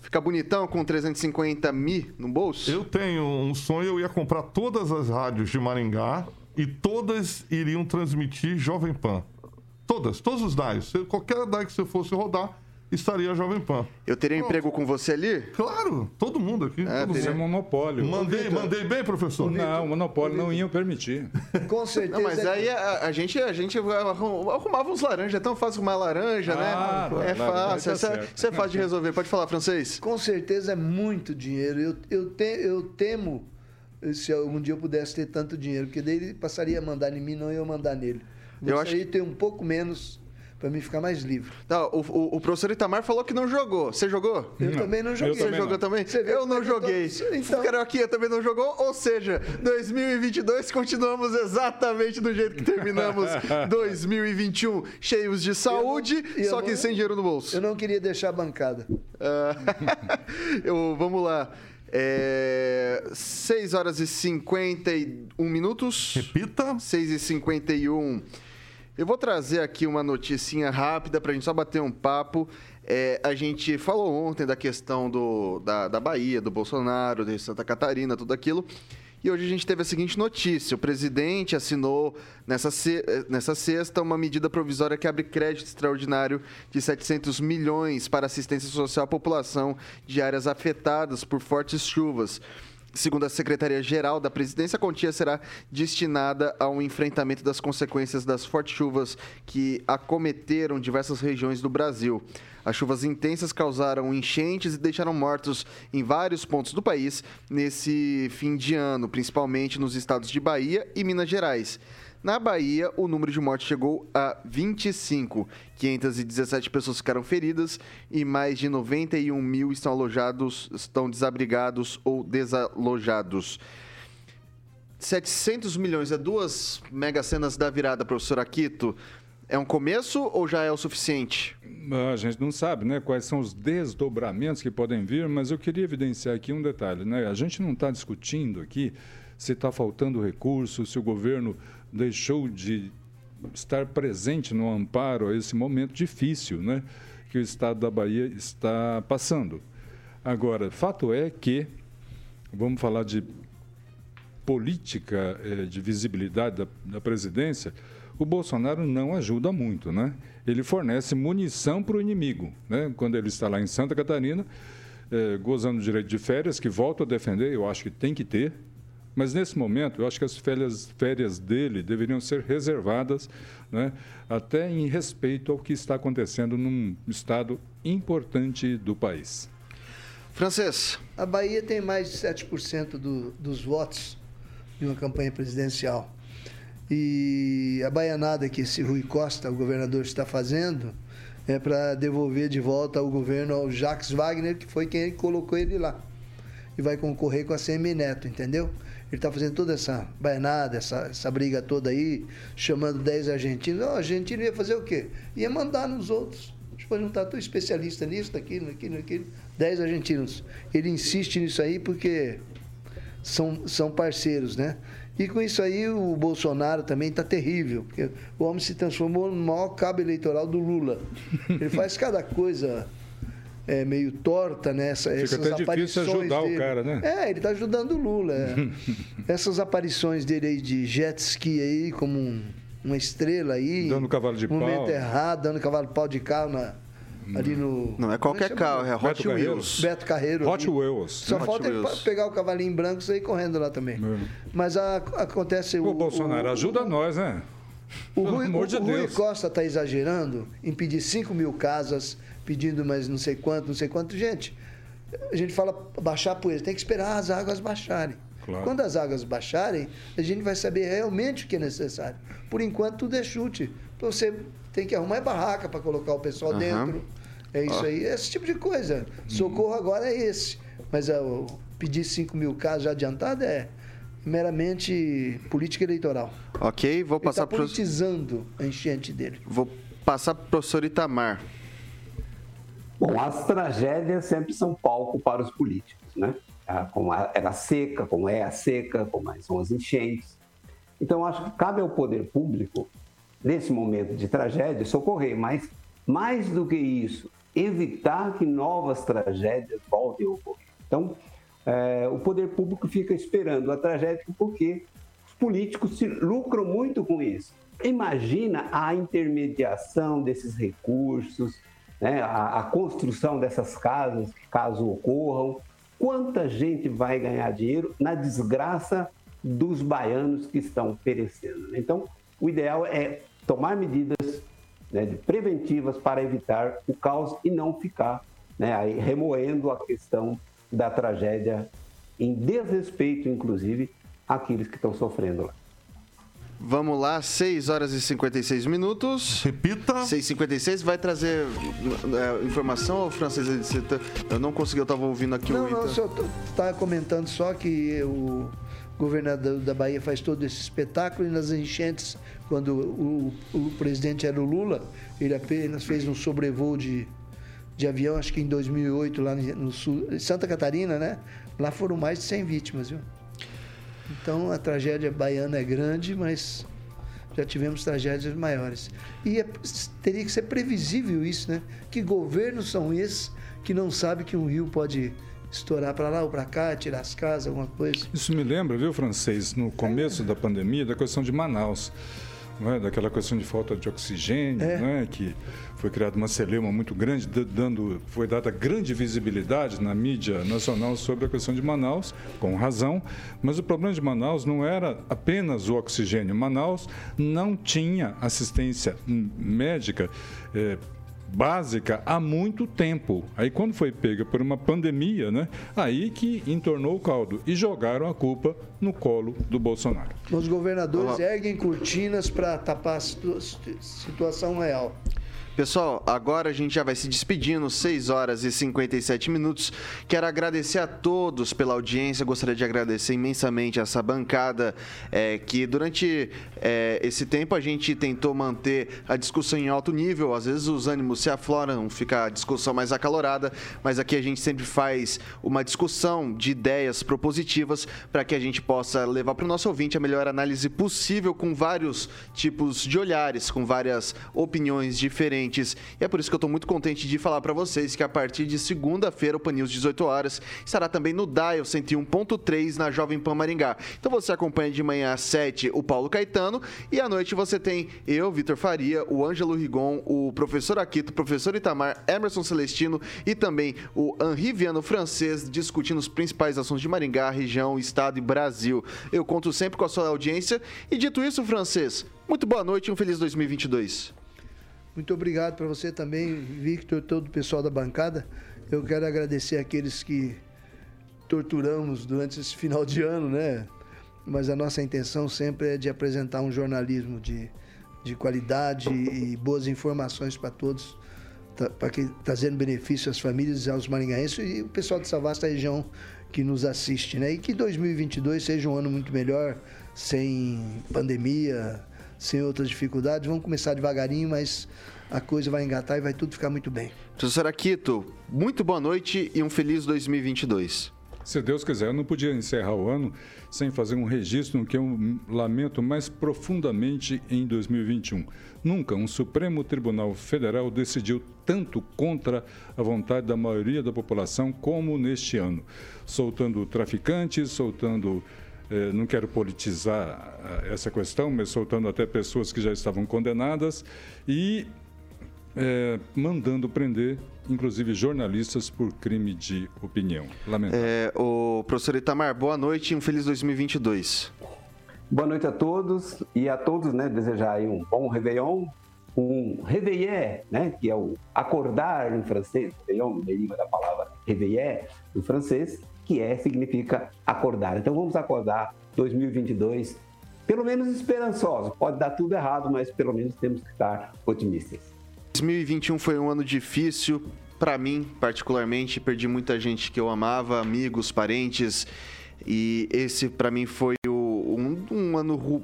S2: Ficar bonitão com 350 mil no bolso?
S6: Eu tenho um sonho, eu ia comprar todas as rádios de Maringá e todas iriam transmitir Jovem Pan. Todas, todos os DAIs. Qualquer DAI que você fosse rodar, estaria a Jovem Pan.
S2: Eu teria Pronto. emprego com você ali?
S6: Claro, todo mundo aqui. É, todo
S4: teria mundo. monopólio.
S6: Mandei, mandei bem, professor?
S4: Não, o monopólio não ia permitir.
S2: Com certeza. Não, mas aí a, a, gente, a gente arrumava uns laranjas, é tão fácil arrumar laranja, né? ah, né? É fácil, isso, é, isso é fácil de resolver. Pode falar, francês?
S3: Com certeza é muito dinheiro. Eu, eu, te, eu temo se algum dia eu pudesse ter tanto dinheiro, porque daí ele passaria a mandar em mim, não eu mandar nele. Eu acho que ter um pouco menos para mim ficar mais livre.
S2: Não, o, o, o, professor Itamar falou que não jogou. Você jogou?
S3: Eu não. também não joguei.
S2: Você jogou não. também? eu não joguei. Então... então... O Carioquinha também não jogou. Ou seja, 2022 continuamos exatamente do jeito que terminamos 2021, cheios de saúde, não, só que não, sem dinheiro no bolso.
S3: Eu não queria deixar a bancada.
S2: Uh, eu, vamos lá. É, 6 horas e 51 minutos.
S6: Repita.
S2: 6 e 51 eu vou trazer aqui uma noticinha rápida para a gente só bater um papo. É, a gente falou ontem da questão do, da, da Bahia, do Bolsonaro, de Santa Catarina, tudo aquilo. E hoje a gente teve a seguinte notícia: o presidente assinou nessa, nessa sexta uma medida provisória que abre crédito extraordinário de 700 milhões para assistência social à população de áreas afetadas por fortes chuvas. Segundo a Secretaria-Geral da Presidência, a quantia será destinada ao enfrentamento das consequências das fortes chuvas que acometeram diversas regiões do Brasil. As chuvas intensas causaram enchentes e deixaram mortos em vários pontos do país nesse fim de ano, principalmente nos estados de Bahia e Minas Gerais. Na Bahia, o número de mortes chegou a 25. 517 pessoas ficaram feridas e mais de 91 mil estão alojados, estão desabrigados ou desalojados. 700 milhões é duas mega cenas da virada, professor Aquito. É um começo ou já é o suficiente?
S4: A gente não sabe né, quais são os desdobramentos que podem vir, mas eu queria evidenciar aqui um detalhe. Né? A gente não está discutindo aqui se está faltando recurso, se o governo deixou de estar presente no amparo a esse momento difícil né, que o Estado da Bahia está passando. Agora, fato é que, vamos falar de política eh, de visibilidade da, da, presidência, o Bolsonaro não ajuda muito. Né? Ele fornece munição para o inimigo. Né? Quando ele está lá em Santa Catarina, eh, gozando do direito de férias, que volto a defender, eu acho que tem que ter, mas nesse momento, eu acho que as férias, férias dele deveriam ser reservadas, né, até em respeito ao que está acontecendo num estado importante do país.
S2: Francês.
S3: A Bahia tem mais de 7% do, dos votos de uma campanha presidencial. E a baianada que esse Rui Costa, o governador, está fazendo é para devolver de volta ao governo ao Jacques Wagner, que foi quem colocou ele lá. E vai concorrer com a CM Neto, entendeu? Ele está fazendo toda essa baianada, essa, essa briga toda aí, chamando 10 argentinos. O argentino ia fazer o quê? Ia mandar nos outros. vou juntar, estou especialista nisso, naquilo, naquilo, naquilo. Dez argentinos. Ele insiste nisso aí porque são, são parceiros, né? E com isso aí o Bolsonaro também está terrível, porque o homem se transformou no maior cabo eleitoral do Lula. Ele faz cada coisa é, meio torta nessa.
S4: Fica
S3: essas
S4: até difícil ajudar
S3: dele.
S4: o cara, né?
S3: É, ele está ajudando o Lula. é. essas aparições dele aí de jet ski aí, como um- uma estrela aí.
S4: Dando cavalo de
S3: no momento
S4: pau.
S3: errado, dando cavalo de pau de carro na, ali no.
S2: Não é qualquer
S3: como chama?
S2: carro, é Hot
S4: Beto Carreiro.
S2: Wheels.
S3: Beto Carreiro.
S4: Hot
S3: ali.
S4: Wheels.
S3: Só
S2: Hot
S3: falta ele
S2: Wheels.
S3: pegar o cavalinho branco e sair correndo lá também.
S4: É.
S3: Mas a- acontece
S4: Ô, Bolsonaro, ajuda nós, né?
S3: O
S4: Pelo
S3: Rui,
S4: amor
S3: o-
S4: de
S3: o Rui. Costa está exagerando em pedir 5 mil casas, pedindo mais não sei quanto, não sei quanto. Gente, a gente fala baixar a poeira, tem que esperar as águas baixarem.
S4: Claro.
S3: Quando as águas baixarem, a gente vai saber realmente o que é necessário. Por enquanto, tudo é chute. Então, você tem que arrumar barraca para colocar o pessoal
S2: Aham.
S3: dentro. É isso aí, esse tipo de coisa. Socorro agora é esse. Mas o pedir 5 mil casas já adiantado é meramente política eleitoral.
S2: Ok, vou
S3: Ele está
S2: passar pro
S3: politizando a enchente dele.
S2: vou passar pro professor Itamar.
S7: Bom, as tragédias sempre são palco para os políticos, né? Ah, Como era a seca, como é a seca, como são as enchentes. Então, acho que cabe ao poder público, nesse momento de tragédia, socorrer, mas mais do que isso, evitar que novas tragédias voltem a ocorrer. Então, eh, o poder público fica esperando a tragédia porque os políticos se lucram muito com isso. Imagina a intermediação desses recursos, né, a, a construção dessas casas, caso ocorram. Quanta gente vai ganhar dinheiro na desgraça dos baianos que estão perecendo? né? Então, o ideal é tomar medidas né, preventivas para evitar o caos e não ficar né, aí remoendo a questão da tragédia em desrespeito, inclusive, àqueles que estão sofrendo lá.
S2: Vamos lá, 6 horas e 56 minutos.
S6: Repita.
S2: 6h56, vai trazer é, informação ou francês? Tá- Eu não consegui, eu estava ouvindo aqui
S3: Não,
S2: o
S3: não,
S2: Ita.
S3: o senhor está comentando só que o governador da Bahia faz todo esse espetáculo e nas enchentes, quando o, o presidente era o Lula, ele apenas fez um sobrevoo de, de avião, acho que em 2008, lá no sul, em Santa Catarina, né? Lá foram mais de 100 vítimas, viu? Então a tragédia baiana é grande, mas já tivemos tragédias maiores. E é- teria que ser previsível isso, né? Que governos são esses que não sabem que um rio pode estourar para lá ou para cá, tirar as casas, alguma coisa?
S4: Isso me lembra, viu, francês, no começo da pandemia, da questão de Manaus. Não é? Daquela questão de falta de oxigênio,
S3: É.
S4: não é? que foi criada uma celeuma muito grande, da- dando, foi dada grande visibilidade na mídia nacional sobre a questão de Manaus, com razão, mas o problema de Manaus não era apenas o oxigênio. Manaus não tinha assistência médica eh, básica há muito tempo. Aí quando foi pega por uma pandemia, né? Aí que entornou o caldo e jogaram a culpa no colo do Bolsonaro.
S3: Os governadores
S2: Olá.
S3: erguem cortinas para tapar a situ- situação real.
S2: Pessoal, agora a gente já vai se despedindo, 6 horas e 57 minutos. Quero agradecer a todos pela audiência, gostaria de agradecer imensamente essa bancada é, que durante é, esse tempo a gente tentou manter a discussão em alto nível. Às vezes os ânimos se afloram, fica a discussão mais acalorada, mas aqui a gente sempre faz uma discussão de ideias propositivas para que a gente possa levar para o nosso ouvinte a melhor análise possível com vários tipos de olhares, com várias opiniões diferentes. E é por isso que eu estou muito contente de falar para vocês que a partir de segunda-feira o Pan News 18 horas estará também no Dial 101.3 na Jovem Pan Maringá. Então você acompanha de manhã às 7 o Paulo Caetano e à noite você tem eu, Vitor Faria, o Ângelo Rigon, o professor Aquito, o professor Itamar, Emerson Celestino e também o Henri Viano francês discutindo os principais assuntos de Maringá, região, estado e Brasil. Eu conto sempre com a sua audiência e dito isso, francês, muito boa noite e um feliz 2022.
S3: Muito obrigado para você também, Victor, todo o pessoal da bancada. Eu quero agradecer aqueles que torturamos durante esse final de ano, né? Mas a nossa intenção sempre é de apresentar um jornalismo de, de qualidade e boas informações para todos, para que trazendo benefício às famílias e aos maringaenses e o pessoal dessa vasta região que nos assiste, né? E que 2022 seja um ano muito melhor, sem pandemia, sem outras dificuldades. Vamos começar devagarinho, mas a coisa vai engatar e vai tudo ficar muito bem.
S2: Professor Aquito, muito boa noite e um feliz 2022.
S4: Se Deus quiser, eu não podia encerrar o ano sem fazer um registro no que eu lamento mais profundamente em 2021. Nunca um Supremo Tribunal Federal decidiu tanto contra a vontade da maioria da população como neste ano, soltando traficantes, soltando não quero politizar eh, essa questão, mas soltando até pessoas que já estavam condenadas e é, mandando prender, inclusive jornalistas, por crime de opinião. Lamentável.
S2: É, o professor Itamar, boa noite e um feliz 2022.
S7: Boa noite a todos e a todos, né, desejar aí um bom Réveillon, um réveillé, né, que é o acordar em francês, Réveillon, deriva da palavra réveillé em francês, que é, significa acordar. Então vamos acordar 2022, pelo menos esperançosos. Pode dar tudo errado, mas pelo menos temos que estar otimistas.
S2: 2021 foi um ano difícil para mim, particularmente. Perdi muita gente que eu amava, amigos, parentes. E esse, para mim, foi o, um, um ano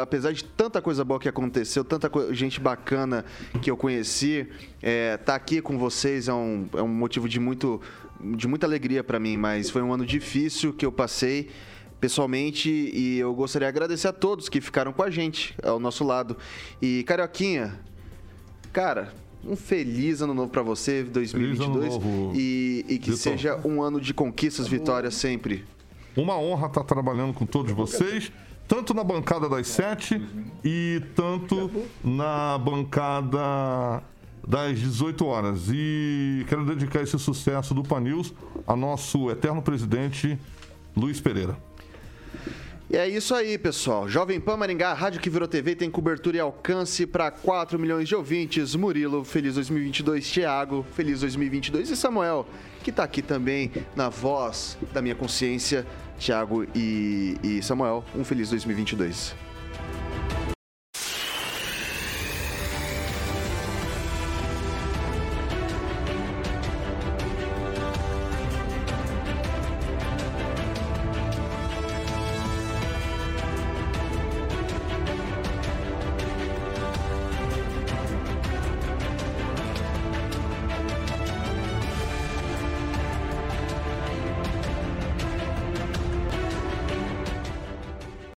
S2: apesar de tanta coisa boa que aconteceu, tanta gente bacana que eu conheci, é, tá aqui com vocês é um, é um motivo de, muito, de muita alegria para mim, mas foi um ano difícil que eu passei pessoalmente e eu gostaria de agradecer a todos que ficaram com a gente ao nosso lado. E Carioquinha, Cara, um feliz ano novo para você, 2022. E, e, que Vitor. seja um ano de conquistas, vitórias sempre.
S6: Uma honra estar trabalhando com todos vocês, tanto na bancada das sete e tanto na bancada das 18 horas. E quero dedicar esse sucesso do Panils a nosso eterno presidente Luiz Pereira.
S2: E é isso aí, pessoal. Jovem Pan Maringá, rádio que virou TV, tem cobertura e alcance para 4 milhões de ouvintes. Murilo, feliz 2022. Thiago, feliz 2022. E Samuel, que está aqui também na voz da minha consciência. Thiago e, e Samuel, um feliz 2022.